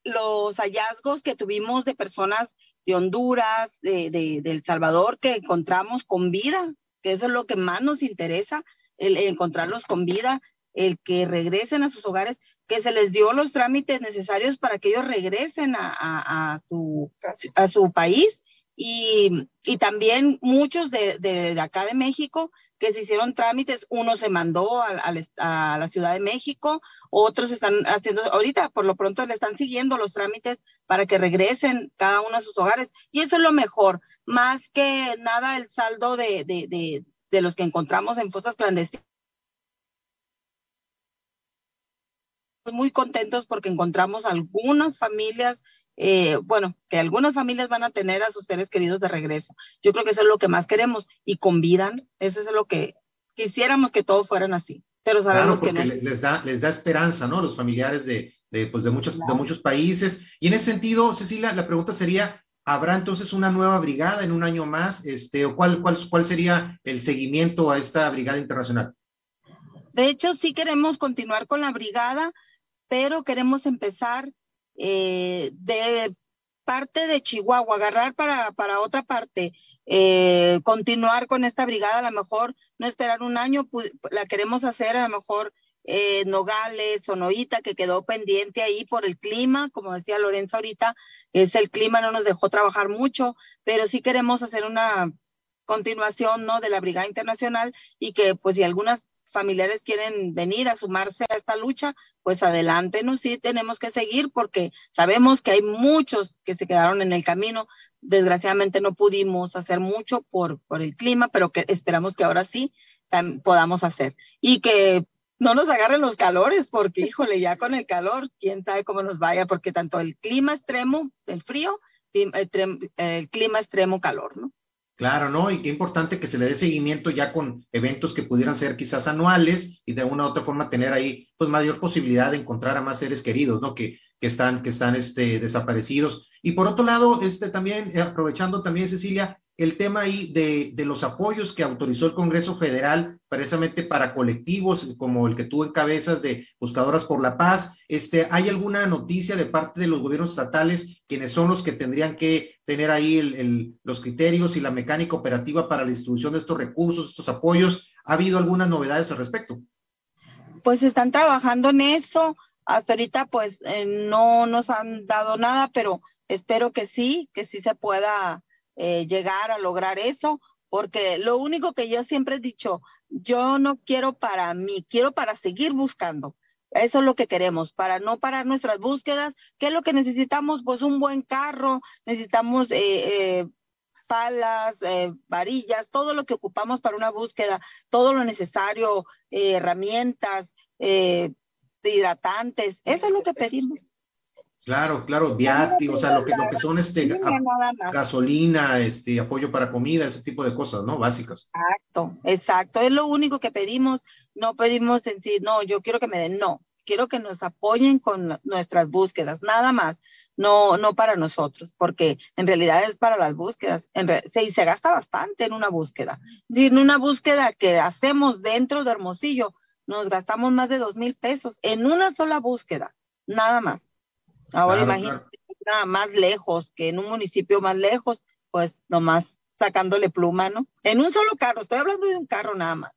E: los hallazgos que tuvimos de personas de Honduras, de, de, El Salvador, que encontramos con vida, que eso es lo que más nos interesa, el, encontrarlos con vida, el que regresen a sus hogares, que se les dio los trámites necesarios para que ellos regresen a, a, a su, a su país y, y también muchos de, de, de, acá de México que se hicieron trámites, uno se mandó a, la Ciudad de México, otros están haciendo, ahorita por lo pronto le están siguiendo los trámites para que regresen cada uno a sus hogares. Y eso es lo mejor, más que nada el saldo de, de los que encontramos en fosas clandestinas. Muy contentos porque encontramos algunas familias eh, bueno, que algunas familias van a tener a sus seres queridos de regreso. Yo creo que eso es lo que más queremos y convidan, eso es lo que quisiéramos que todos fueran así, pero sabemos que no.
A: Les da, les da esperanza, ¿no? Los familiares de, de, pues de, muchos, de muchos países. Y en ese sentido, Cecilia, la pregunta sería, ¿habrá entonces una nueva brigada en un año más? Este, ¿o cuál, cuál, ¿Cuál sería el seguimiento a esta brigada internacional?
E: De hecho, sí queremos continuar con la brigada, pero queremos empezar eh, de parte de Chihuahua, agarrar para, para otra parte, eh, continuar con esta brigada, a lo mejor no esperar un año, la queremos hacer a lo mejor eh, Nogales, Sonoita, que quedó pendiente ahí por el clima, como decía Lorenzo ahorita, es el clima no nos dejó trabajar mucho, pero sí queremos hacer una continuación, ¿no? De la Brigada Internacional y que, pues, si algunas familiares quieren venir a sumarse a esta lucha, pues adelante, ¿no? Sí, tenemos que seguir porque sabemos que hay muchos que se quedaron en el camino. Desgraciadamente no pudimos hacer mucho por, por el clima, pero que esperamos que ahora sí podamos hacer. Y que no nos agarren los calores, porque híjole, ya con el calor, quién sabe cómo nos vaya, porque tanto el clima extremo, el frío, el clima extremo calor, ¿no?
A: Claro, ¿no? Y qué importante que se le dé seguimiento ya con eventos que pudieran ser quizás anuales y de una u otra forma tener ahí pues mayor posibilidad de encontrar a más seres queridos, ¿no? Que, que están, que están este, desaparecidos. Y por otro lado, este también, eh, aprovechando también, Cecilia, el tema ahí de, los apoyos que autorizó el Congreso Federal precisamente para colectivos como el que tú encabezas de Buscadoras por la Paz. Este, ¿Hay alguna noticia de parte de los gobiernos estatales, quienes son los que tendrían que tener ahí los criterios y la mecánica operativa para la distribución de estos recursos, estos apoyos? ¿Ha habido algunas novedades al respecto?
E: Pues están trabajando en eso. Hasta ahorita pues eh, no nos han dado nada, pero espero que sí, que sí se pueda eh, llegar a lograr eso, porque lo único que yo siempre he dicho, yo no quiero para mí, quiero para seguir buscando. Eso es lo que queremos, para no parar nuestras búsquedas. ¿Qué es lo que necesitamos? Pues un buen carro, necesitamos eh, eh, palas, eh, varillas, todo lo que ocupamos para una búsqueda, todo lo necesario, eh, herramientas, eh, hidratantes. Eso es lo que pedimos.
A: Claro, claro, viati, o sea, lo que, lo que son este, gasolina, este, apoyo para comida, ese tipo de cosas, ¿no? Básicas.
E: Exacto, exacto, es lo único que pedimos, no pedimos en sí, no, yo quiero que me den, no, quiero que nos apoyen con nuestras búsquedas, nada más, no, no para nosotros, porque en realidad es para las búsquedas, en se, se gasta bastante en una búsqueda, en una búsqueda que hacemos dentro de Hermosillo, nos gastamos más de dos mil pesos en una sola búsqueda, nada más. Ahora claro, imagínate claro. nada más lejos, que en un municipio más lejos, pues nomás sacándole pluma, ¿no? En un solo carro, estoy hablando de un carro nada más.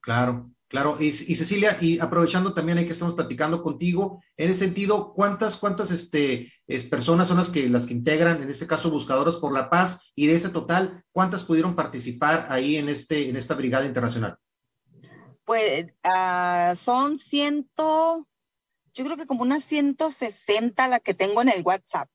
A: Claro, claro. Y, Cecilia, y aprovechando también ahí que estamos platicando contigo, en ese sentido, ¿cuántas, cuántas este, personas son las que, las que integran, en este caso, Buscadoras por la Paz? Y de ese total, ¿cuántas pudieron participar ahí en, este, en esta brigada internacional?
E: Pues uh, son ciento, yo creo que como unas 160 la que tengo en el WhatsApp.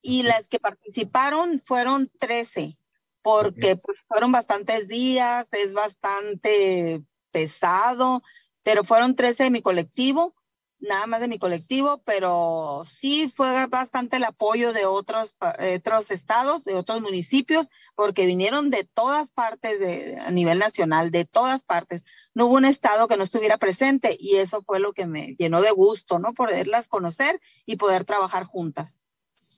E: Y las que participaron fueron 13 porque pues, fueron bastantes días, es bastante pesado, pero fueron 13 de mi colectivo, nada más de mi colectivo, pero sí fue bastante el apoyo de otros, otros estados, de otros municipios, porque vinieron de todas partes de, a nivel nacional, de todas partes. No hubo un estado que no estuviera presente y eso fue lo que me llenó de gusto, ¿no? Poderlas conocer y poder trabajar juntas.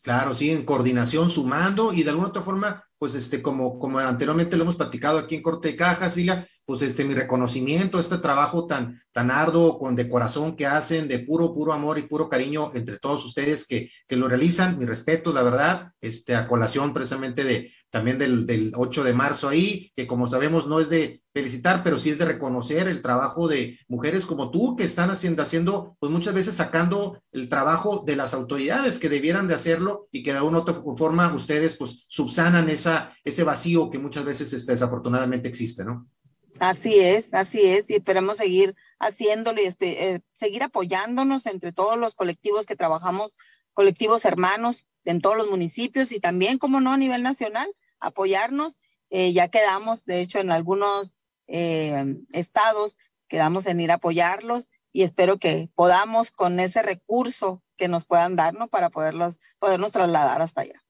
A: Claro, sí, en coordinación, sumando y de alguna otra forma pues este, como, como anteriormente lo hemos platicado aquí en Corte de Caja, Silvia, pues este, mi reconocimiento, este trabajo tan, tan arduo, con de corazón que hacen, de puro, puro amor y puro cariño entre todos ustedes que, que lo realizan, mi respeto, la verdad, este, a colación precisamente de, también del, del 8 de marzo ahí, que como sabemos no es de felicitar, pero sí es de reconocer el trabajo de mujeres como tú que están haciendo, haciendo, pues muchas veces sacando el trabajo de las autoridades que debieran de hacerlo y que de alguna otra forma ustedes pues subsanan esa, ese vacío que muchas veces este, desafortunadamente existe, ¿no?
E: Así es, así es, y esperemos seguir haciéndolo y eh, seguir apoyándonos entre todos los colectivos que trabajamos, colectivos hermanos en todos los municipios y también, como no, a nivel nacional, apoyarnos. Eh, ya quedamos, de hecho, en algunos eh, estados, quedamos en ir a apoyarlos y espero que podamos con ese recurso que nos puedan dar, ¿no? Para poderlos, podernos trasladar hasta allá.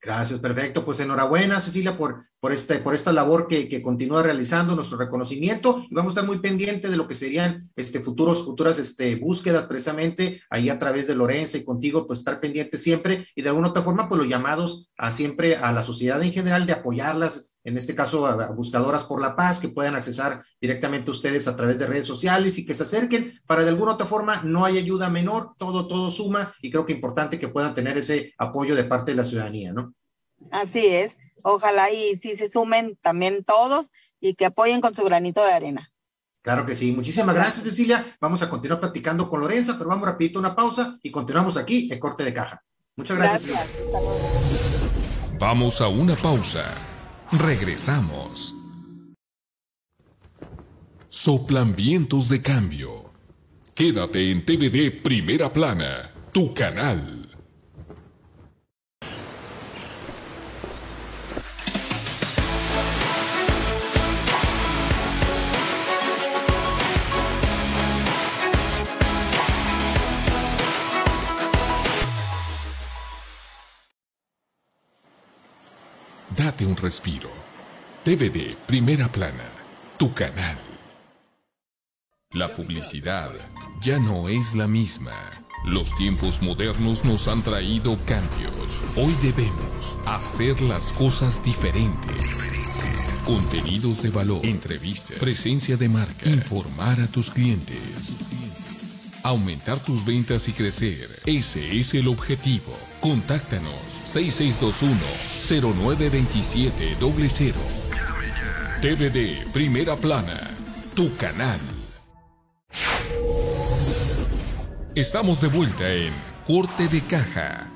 A: Gracias, perfecto. Pues enhorabuena, Cecilia, por, por, este, por esta labor que, que continúa realizando, nuestro reconocimiento. Y vamos a estar muy pendientes de lo que serían este, futuros, futuras este, búsquedas precisamente ahí a través de Lorenza y contigo, pues estar pendientes siempre y de alguna otra forma, pues los llamados a siempre a la sociedad en general de apoyarlas en este caso a, buscadoras por la paz, que puedan accesar directamente a ustedes a través de redes sociales y que se acerquen para de alguna otra forma no hay ayuda menor, todo, todo suma y creo que importante que puedan tener ese apoyo de parte de la ciudadanía, ¿no?
E: Así es, ojalá y sí se sumen también todos y que apoyen con su granito de arena.
A: Claro que sí. Muchísimas gracias, Cecilia. Vamos a continuar platicando con Lorenza, pero vamos rapidito a una pausa y continuamos aquí en Corte de Caja. Muchas gracias. gracias.
C: Vamos a una pausa. Regresamos. Soplan vientos de cambio. Quédate en TVD Primera Plana, tu canal. Date un respiro. TVD Primera Plana, tu canal. La publicidad ya no es la misma. Los tiempos modernos nos han traído cambios. Hoy debemos hacer las cosas diferentes. Contenidos de valor, entrevistas, presencia de marca, informar a tus clientes. Aumentar tus ventas y crecer. Ese es el objetivo. Contáctanos 6621-092700. TVD Primera Plana, tu canal. Estamos de vuelta en Corte de Caja.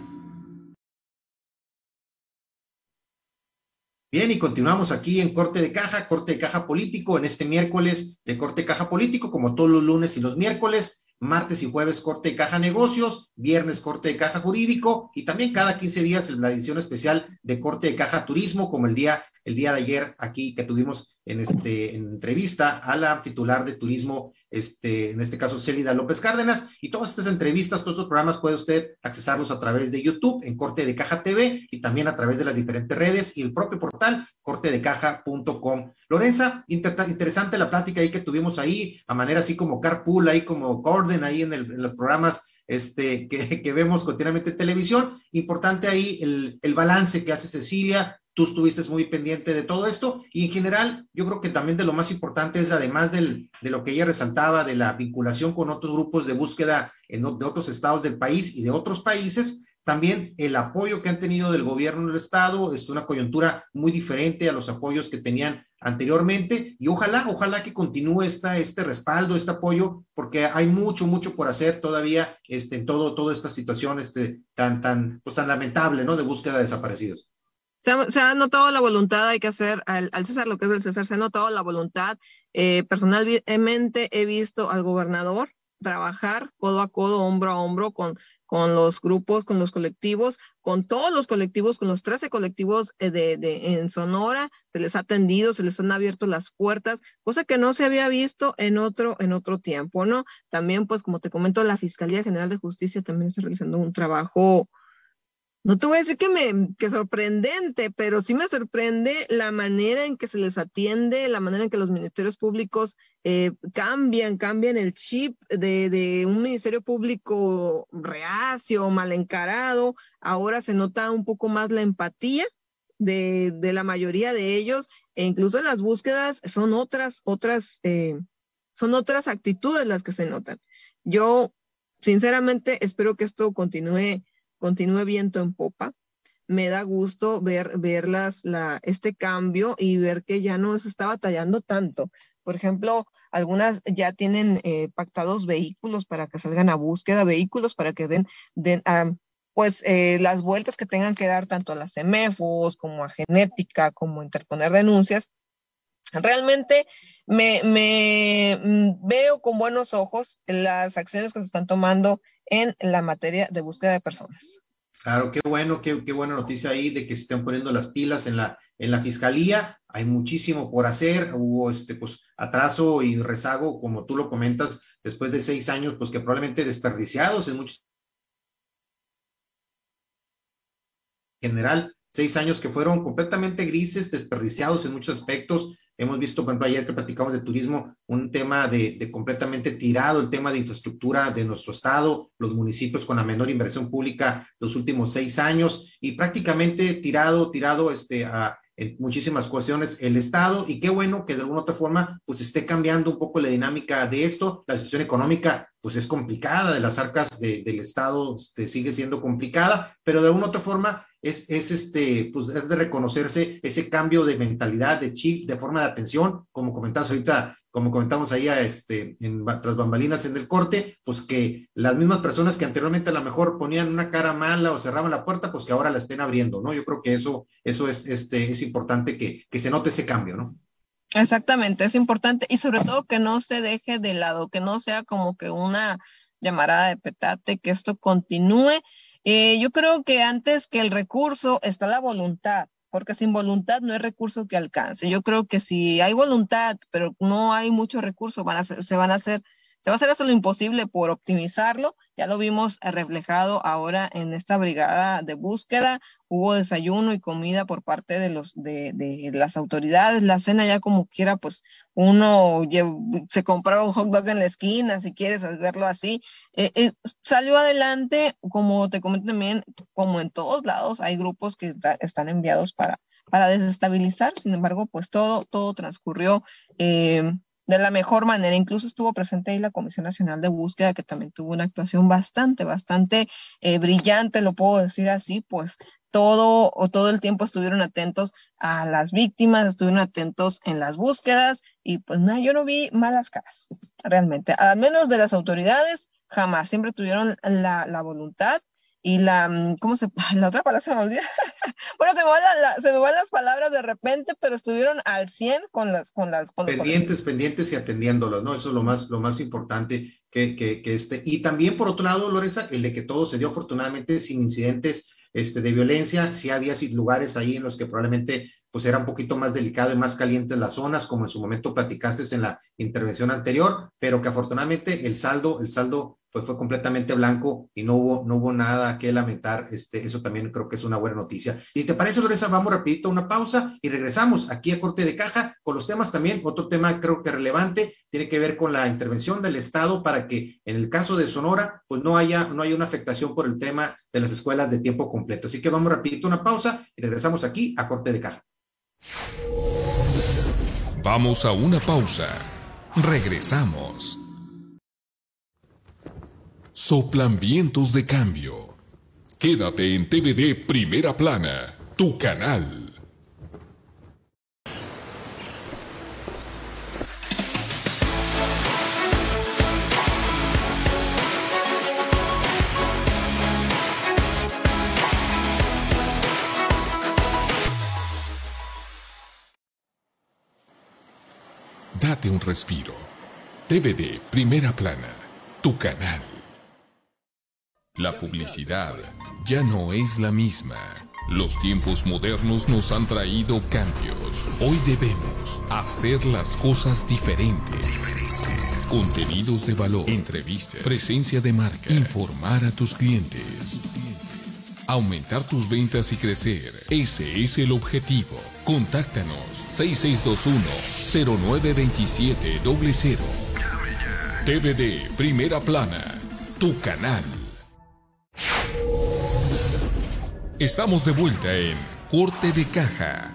A: Bien, y continuamos aquí en Corte de Caja, Corte de Caja Político, en este miércoles de Corte de Caja Político, como todos los lunes y los miércoles martes y jueves corte de caja negocios, viernes corte de caja jurídico y también cada 15 días la edición especial de corte de caja turismo, como el día, el día de ayer aquí que tuvimos en, este, entrevista a la titular de turismo, este, en este caso Célida López Cárdenas, y todas estas entrevistas, todos estos programas puede usted accesarlos a través de YouTube en Corte de Caja TV y también a través de las diferentes redes y el propio portal cortedecaja.com. Lorenza, interesante la plática ahí que tuvimos ahí, a manera así como carpool, ahí como Gordon, ahí en, en los programas este, que, que, vemos continuamente en televisión. Importante ahí el, el balance que hace Cecilia, tú estuviste muy pendiente de todo esto y en general yo creo que también de lo más importante es además del, de lo que ella resaltaba de la vinculación con otros grupos de búsqueda en, de otros estados del país y de otros países, también el apoyo que han tenido del gobierno del Estado es una coyuntura muy diferente a los apoyos que tenían anteriormente y ojalá, ojalá que continúe esta, este respaldo, este apoyo, porque hay mucho, mucho por hacer todavía este, en todo, toda esta situación este, tan, tan, pues, tan lamentable, ¿no? De búsqueda de desaparecidos.
B: Se ha, notado la voluntad, hay que hacer al, César lo que es del César, se ha notado la voluntad. Eh, personalmente he visto al gobernador trabajar codo a codo, hombro a hombro con, con los grupos, con los colectivos, con todos los colectivos, con los 13 colectivos eh, de, de, en Sonora, se les ha atendido, se les han abierto las puertas, cosa que no se había visto en otro, en otro tiempo, ¿no? También, pues, como te comento, la Fiscalía General de Justicia también está realizando un trabajo no te voy a decir que me que sorprendente, pero sí me sorprende la manera en que se les atiende, la manera en que los ministerios públicos eh, cambian, cambian el chip de, de, un ministerio público reacio, mal encarado. Ahora se nota un poco más la empatía de, de la mayoría de ellos, e incluso en las búsquedas son otras, otras, eh, son otras actitudes las que se notan. Yo, sinceramente, espero que esto continúe continúe viento en popa. Me da gusto ver, ver la, este cambio y ver que ya no se está batallando tanto. Por ejemplo, algunas ya tienen eh, pactados vehículos para que salgan a búsqueda, vehículos para que den, den ah, pues eh, las vueltas que tengan que dar tanto a las CEMEFOS como a genética, como interponer denuncias. Realmente me, me mm, veo con buenos ojos las acciones que se están tomando en la materia de búsqueda de personas.
A: Claro, qué bueno, qué, qué, buena noticia ahí de que se estén poniendo las pilas en la, en la fiscalía. Hay muchísimo por hacer. Hubo este, pues, atraso y rezago, como tú lo comentas, después de seis años, pues que probablemente desperdiciados en muchos. En general, seis años que fueron completamente grises, desperdiciados en muchos aspectos. Hemos visto, por ejemplo, ayer que platicamos de turismo, un tema de, completamente tirado, el tema de infraestructura de nuestro estado, los municipios con la menor inversión pública los últimos seis años y prácticamente tirado, tirado este, a, en muchísimas cuestiones el Estado y qué bueno que de alguna otra forma pues esté cambiando un poco la dinámica de esto. La situación económica pues es complicada, de las arcas del Estado este, sigue siendo complicada, pero de alguna otra forma es, es este, pues es de reconocerse ese cambio de mentalidad, de chip, de forma de atención, como comentabas ahorita como comentamos ahí este, en, tras bambalinas en el corte, pues que las mismas personas que anteriormente a lo mejor ponían una cara mala o cerraban la puerta, pues que ahora la estén abriendo, ¿no? Yo creo que eso, eso es, este, es importante que, que se note ese cambio, ¿no?
B: Exactamente, es importante y sobre todo que no se deje de lado, que no sea como que una llamarada de petate, que esto continúe. Eh, yo creo que antes que el recurso está la voluntad porque sin voluntad no hay recurso que alcance. Yo creo que si hay voluntad, pero no hay mucho recurso, van a se van a hacer se va a hacer hasta lo imposible por optimizarlo. Ya lo vimos reflejado ahora en esta brigada de búsqueda. Hubo desayuno y comida por parte de, los, de, de las autoridades. La cena ya como quiera, pues uno se compraba un hot dog en la esquina, si quieres verlo así. Eh, eh, salió adelante, como te comenté también, como en todos lados, hay grupos que están enviados para, para desestabilizar. Sin embargo, pues todo, todo transcurrió. Eh, de la mejor manera. Incluso estuvo presente ahí la Comisión Nacional de Búsqueda, que también tuvo una actuación bastante, bastante eh, brillante, lo puedo decir así, pues todo o todo el tiempo estuvieron atentos a las víctimas, estuvieron atentos en las búsquedas y pues nada, yo no vi malas caras, realmente, al menos de las autoridades, jamás, siempre tuvieron la, la voluntad y la, mm, ¿cómo se, la otra palabra se me olvida? bueno, se me, van las palabras de repente, pero estuvieron al 100 con las, con las,
A: pendientes, pendientes y atendiéndolos, ¿no? Eso es lo más, lo más importante que, que, que este, y también por otro lado, Loresa, el de que todo se dio afortunadamente sin incidentes este, de violencia, sí había lugares ahí en los que probablemente pues era un poquito más delicado y más caliente en las zonas, como en su momento platicaste en la intervención anterior, pero que afortunadamente el saldo, el saldo fue, fue completamente blanco y no hubo, no hubo nada que lamentar. Este, eso también creo que es una buena noticia. Y si te parece, Loresa, vamos rapidito a una pausa y regresamos aquí a corte de caja con los temas también. Otro tema creo que relevante tiene que ver con la intervención del Estado para que en el caso de Sonora, pues no haya, no haya una afectación por el tema de las escuelas de tiempo completo. Así que vamos rapidito a una pausa y regresamos aquí a corte de caja.
C: Vamos a una pausa. Regresamos. Soplan vientos de cambio Quédate en TVD Primera Plana, tu canal. Date un respiro. TVD Primera Plana, tu canal. La publicidad ya no es la misma. Los tiempos modernos nos han traído cambios. Hoy debemos hacer las cosas diferentes. Contenidos de valor, entrevistas, presencia de marca, informar a tus clientes. Aumentar tus ventas y crecer. Ese es el objetivo. Contáctanos 6621-092700. TVD Primera Plana, tu canal. Estamos de vuelta en Corte de Caja.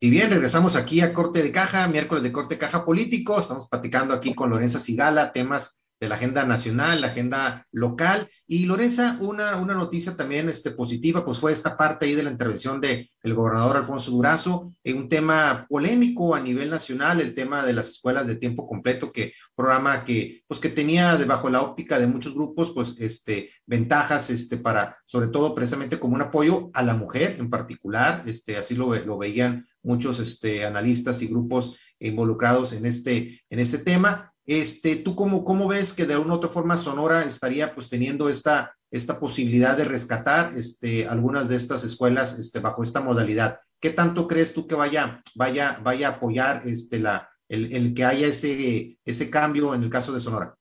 A: Y bien, regresamos aquí a Corte de Caja, miércoles de Corte Caja Político. Estamos platicando aquí con Lorenza Sigala temas de la agenda nacional, la agenda local. Y Lorenza, una, una noticia también este, positiva, pues fue esta parte ahí de la intervención del el gobernador Alfonso Durazo en un tema polémico a nivel nacional, el tema de las escuelas de tiempo completo, que programa que, pues que tenía debajo la óptica de muchos grupos, pues este, ventajas este, para, sobre todo precisamente como un apoyo a la mujer en particular, este, así lo, lo veían muchos este, analistas y grupos involucrados en este, en este tema. Este, ¿Tú cómo, cómo ves que de alguna u otra forma Sonora estaría pues teniendo esta, esta posibilidad de rescatar este, algunas de estas escuelas este, bajo esta modalidad? ¿Qué tanto crees tú que vaya, vaya, vaya a apoyar este, la, el, el que haya ese, ese cambio en el caso de Sonora?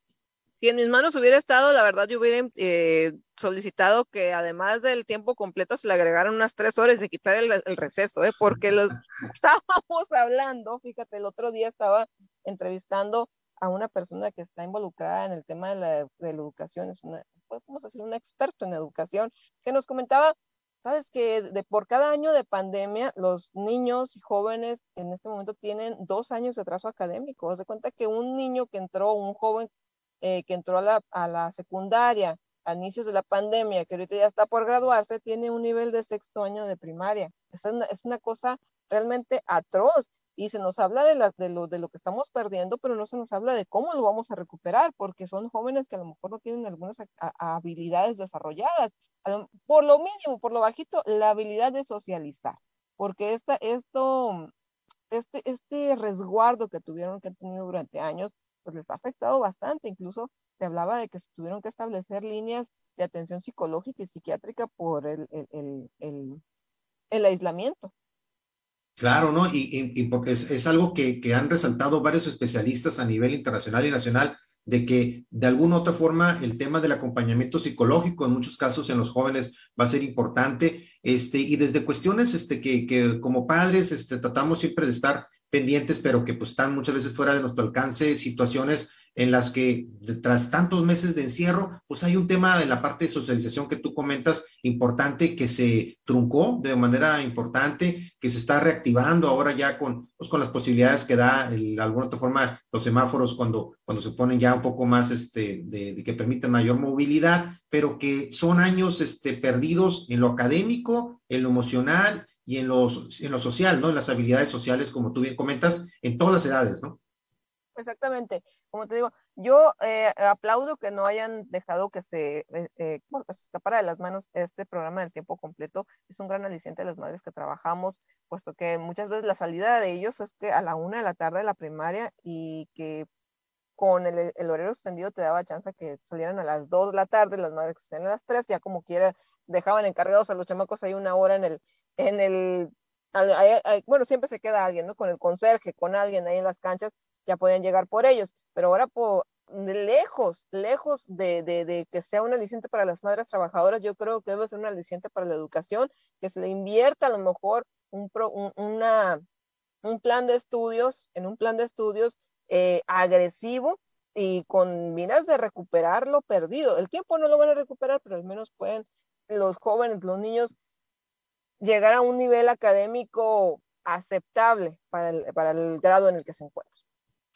B: Si en mis manos hubiera estado, la verdad yo hubiera eh, solicitado que además del tiempo completo se le agregaran unas tres horas de quitar el, el receso, ¿eh? porque los estábamos hablando, fíjate, el otro día estaba entrevistando a una persona que está involucrada en el tema de la, educación, es una, podemos decir, un experto en educación, que nos comentaba, sabes que de, por cada año de pandemia, los niños y jóvenes en este momento tienen dos años de atraso académico. de cuenta que un niño que entró, un joven eh, que entró a la, a la secundaria a inicios de la pandemia, que ahorita ya está por graduarse, tiene un nivel de sexto año de primaria. Es una, es una cosa realmente atroz y se nos habla de, las, de, lo, de lo que estamos perdiendo, pero no se nos habla de cómo lo vamos a recuperar, porque son jóvenes que a lo mejor no tienen algunas habilidades desarrolladas. Por lo mínimo, por lo bajito, la habilidad de socializar, porque esta, esto, este, este resguardo que tuvieron, que han tenido durante años, pues les ha afectado bastante. Incluso se hablaba de que se tuvieron que establecer líneas de atención psicológica y psiquiátrica por el, el, el, el aislamiento.
A: Claro, ¿no? Y, y, porque es, es algo que, que, han resaltado varios especialistas a nivel internacional y nacional, de que de alguna u otra forma el tema del acompañamiento psicológico en muchos casos en los jóvenes va a ser importante, este, y desde cuestiones este, que, que como padres este, tratamos siempre de estar pendientes, pero que pues están muchas veces fuera de nuestro alcance, situaciones en las que tras tantos meses de encierro, pues hay un tema en la parte de socialización que tú comentas importante que se truncó de manera importante, que se está reactivando ahora ya con, pues, con las posibilidades que da de alguna otra forma los semáforos cuando, cuando se ponen ya un poco más este, de, que permiten mayor movilidad, pero que son años este, perdidos en lo académico, en lo emocional y en, los, en lo social, ¿no? En las habilidades sociales, como tú bien comentas, en todas las edades, ¿no?
B: Exactamente. Como te digo, yo eh, aplaudo que no hayan dejado que se, eh, eh, bueno, se escapara de las manos este programa del tiempo completo. Es un gran aliciente de las madres que trabajamos, puesto que muchas veces la salida de ellos es que a la una de la tarde de la primaria y que con el, el horario extendido te daba chance que salieran a las dos de la tarde, las madres que estén a las tres, ya como quiera, dejaban encargados a los chamacos ahí una hora en el, en el, bueno, siempre se queda alguien, ¿no? Con el conserje, con alguien ahí en las canchas, ya pueden llegar por ellos, pero ahora lejos, lejos de, que sea un aliciente para las madres trabajadoras, yo creo que debe ser un aliciente para la educación, que se le invierta a lo mejor un, plan de estudios, en un plan de estudios eh, agresivo y con miras de recuperar lo perdido. El tiempo no lo van a recuperar, pero al menos pueden los jóvenes, los niños, llegar a un nivel académico aceptable para el grado en el que se encuentran.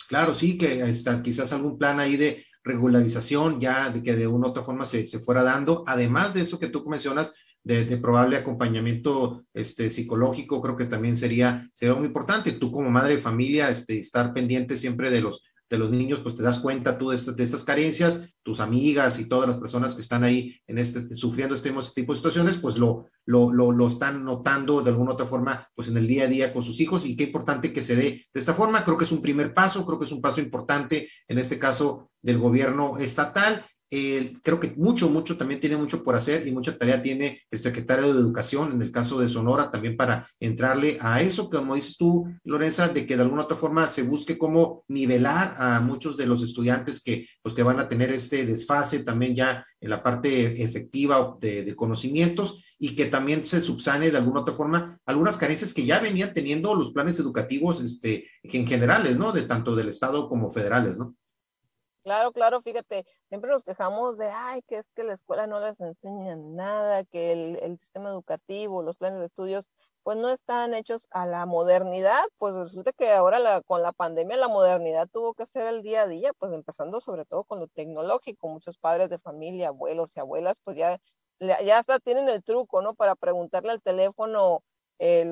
A: Claro, sí, que está quizás algún plan ahí de regularización ya de que de una u otra forma se, se fuera dando, además de eso que tú mencionas, de, probable acompañamiento este, psicológico, creo que también sería, sería muy importante. Tú como madre de familia, este, estar pendiente siempre de los, de los niños, pues te das cuenta tú de, estas carencias, tus amigas y todas las personas que están ahí en este, sufriendo este, tipo de situaciones, pues lo, lo, lo, lo, están notando de alguna otra forma, pues en el día a día con sus hijos y qué importante que se dé de esta forma. Creo que es un primer paso, creo que es un paso importante en este caso del gobierno estatal creo que mucho, mucho también tiene mucho por hacer y mucha tarea tiene el secretario de Educación, en el caso de Sonora, también para entrarle a eso, como dices tú, Lorenza, de que de alguna otra forma se busque cómo nivelar a muchos de los estudiantes que, pues, que van a tener este desfase también ya en la parte efectiva de, conocimientos y que también se subsane de alguna otra forma algunas carencias que ya venían teniendo los planes educativos este, en generales, ¿no? De tanto del Estado como federales, ¿no?
B: Claro, claro, fíjate, siempre nos quejamos de, ay, que es que la escuela no les enseña nada, que el, sistema educativo, los planes de estudios, pues no están hechos a la modernidad, pues resulta que ahora la, con la pandemia la modernidad tuvo que ser el día a día, pues empezando sobre todo con lo tecnológico, muchos padres de familia, abuelos y abuelas, pues ya, ya hasta tienen el truco, ¿no? Para preguntarle al teléfono eh,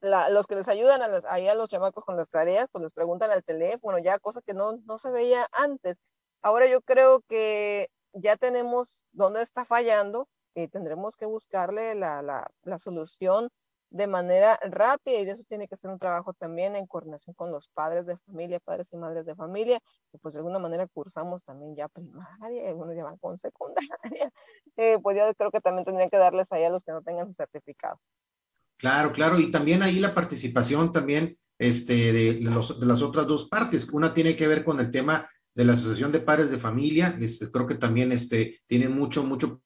B: los que les ayudan a los, ahí a los chamacos con las tareas, pues les preguntan al teléfono, ya cosa que no, no se veía antes. Ahora yo creo que ya tenemos dónde está fallando y tendremos que buscarle la, la, solución de manera rápida y eso tiene que ser un trabajo también en coordinación con los padres de familia, padres y madres de familia, que pues de alguna manera cursamos también ya primaria, algunos ya con secundaria, eh, pues yo creo que también tendrían que darles ahí a los que no tengan su certificado.
A: Claro, claro, y también ahí la participación también este, de, los, de las otras dos partes. Una tiene que ver con el tema de la Asociación de Padres de Familia, este, creo que también este, tiene mucho, mucho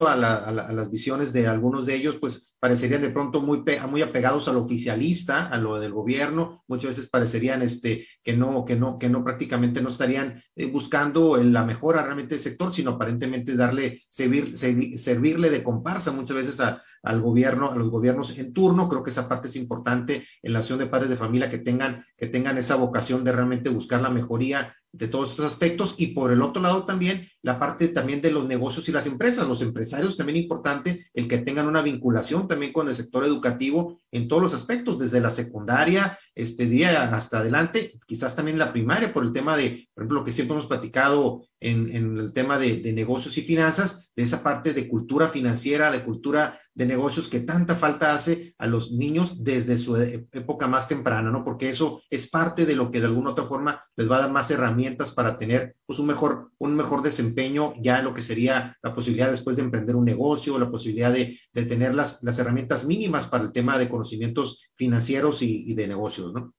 A: a, a, las visiones de algunos de ellos, pues parecerían de pronto muy, muy apegados al oficialista, a lo del gobierno, muchas veces parecerían este, que, no, que, no, que no prácticamente no estarían eh, buscando la mejora realmente del sector, sino aparentemente darle, servir, servirle de comparsa muchas veces a, al gobierno, a los gobiernos en turno. Creo que esa parte es importante en la acción de padres de familia que tengan, que tengan esa vocación de realmente buscar la mejoría de todos estos aspectos y por el otro lado también la parte también de los negocios y las empresas, los empresarios también importante el que tengan una vinculación también con el sector educativo en todos los aspectos, desde la secundaria, este día hasta adelante, quizás también la primaria por el tema de, por ejemplo, lo que siempre hemos platicado en, el tema de, de negocios y finanzas, de esa parte de cultura financiera, de cultura de negocios que tanta falta hace a los niños desde su e, época más temprana, ¿no? Porque eso es parte de lo que de alguna otra forma les va a dar más herramientas para tener pues un mejor, un mejor desempeño ya en lo que sería la posibilidad después de emprender un negocio, la posibilidad de, de tener las, las herramientas mínimas para el tema de conocimientos financieros y, y de negocios, ¿no?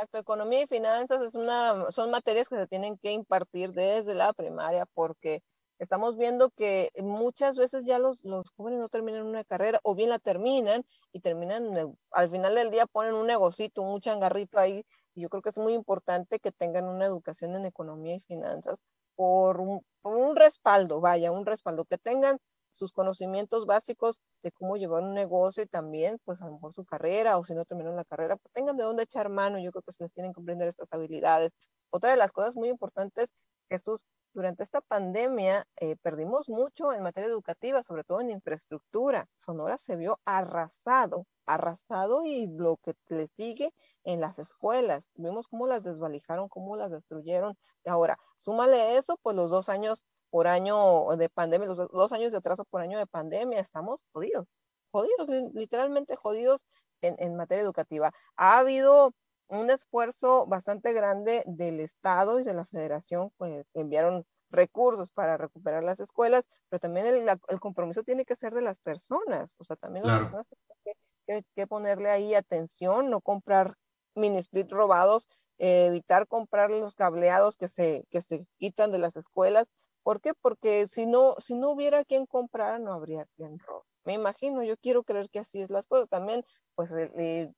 B: Exacto, economía y finanzas es una, son materias que se tienen que impartir desde la primaria porque estamos viendo que muchas veces ya los, los jóvenes no terminan una carrera o bien la terminan y terminan, al final del día ponen un negocito, un changarrito ahí. Y yo creo que es muy importante que tengan una educación en economía y finanzas por un, por un respaldo, vaya, un respaldo, que tengan sus conocimientos básicos de cómo llevar un negocio y también, pues a lo mejor su carrera o si no terminan la carrera, pues tengan de dónde echar mano. Yo creo que se les tienen que aprender estas habilidades. Otra de las cosas muy importantes, Jesús, durante esta pandemia eh, perdimos mucho en materia educativa, sobre todo en infraestructura. Sonora se vio arrasado, arrasado y lo que le sigue en las escuelas. Vimos cómo las desvalijaron, cómo las destruyeron. Ahora, súmale eso, pues los dos años por año de pandemia, los dos años de atraso por año de pandemia, estamos jodidos, jodidos, literalmente jodidos en, en materia educativa. Ha habido un esfuerzo bastante grande del Estado y de la Federación, pues enviaron recursos para recuperar las escuelas, pero también el, el compromiso tiene que ser de las personas, o sea, también las personas tienen que, que, ponerle ahí atención, no comprar mini split robados, eh, evitar comprar los cableados que se, que se quitan de las escuelas. ¿Por qué? Porque si no, si no hubiera quien comprara, no habría quien robar. Me imagino, yo quiero creer que así es las cosas. También, pues, eh,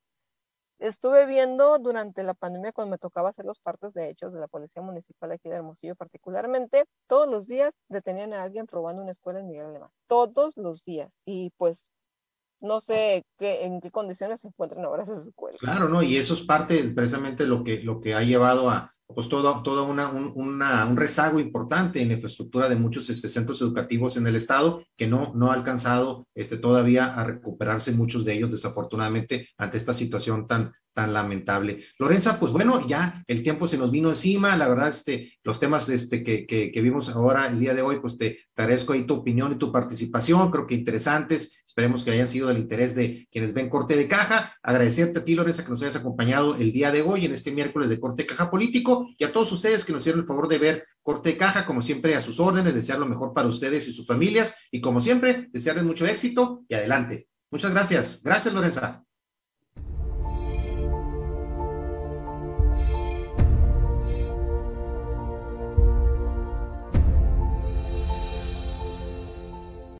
B: Estuve viendo durante la pandemia cuando me tocaba hacer los partes de hechos de la Policía Municipal aquí de Hermosillo particularmente, todos los días detenían a alguien robando una escuela en Miguel Alemán, todos los días. Y pues no sé qué, en qué condiciones se encuentran ahora esas escuelas.
A: Claro, ¿no? Y eso es parte precisamente lo que, lo que ha llevado a, pues todo, todo una, un, rezago importante en la infraestructura de muchos este, centros educativos en el estado que no, no ha alcanzado este, todavía a recuperarse muchos de ellos desafortunadamente ante esta situación tan, tan lamentable. Lorenza, pues bueno, ya el tiempo se nos vino encima, la verdad, este, los temas este, que, que, vimos ahora el día de hoy, pues te, te, agradezco ahí tu opinión y tu participación, creo que interesantes, esperemos que hayan sido del interés de quienes ven Corte de Caja, agradecerte a ti, Lorenza, que nos hayas acompañado el día de hoy en este miércoles de Corte de Caja Político y a todos ustedes que nos hicieron el favor de ver Corte de Caja, como siempre, a sus órdenes, desear lo mejor para ustedes y sus familias y como siempre, desearles mucho éxito y adelante. Muchas gracias. Gracias, Lorenza.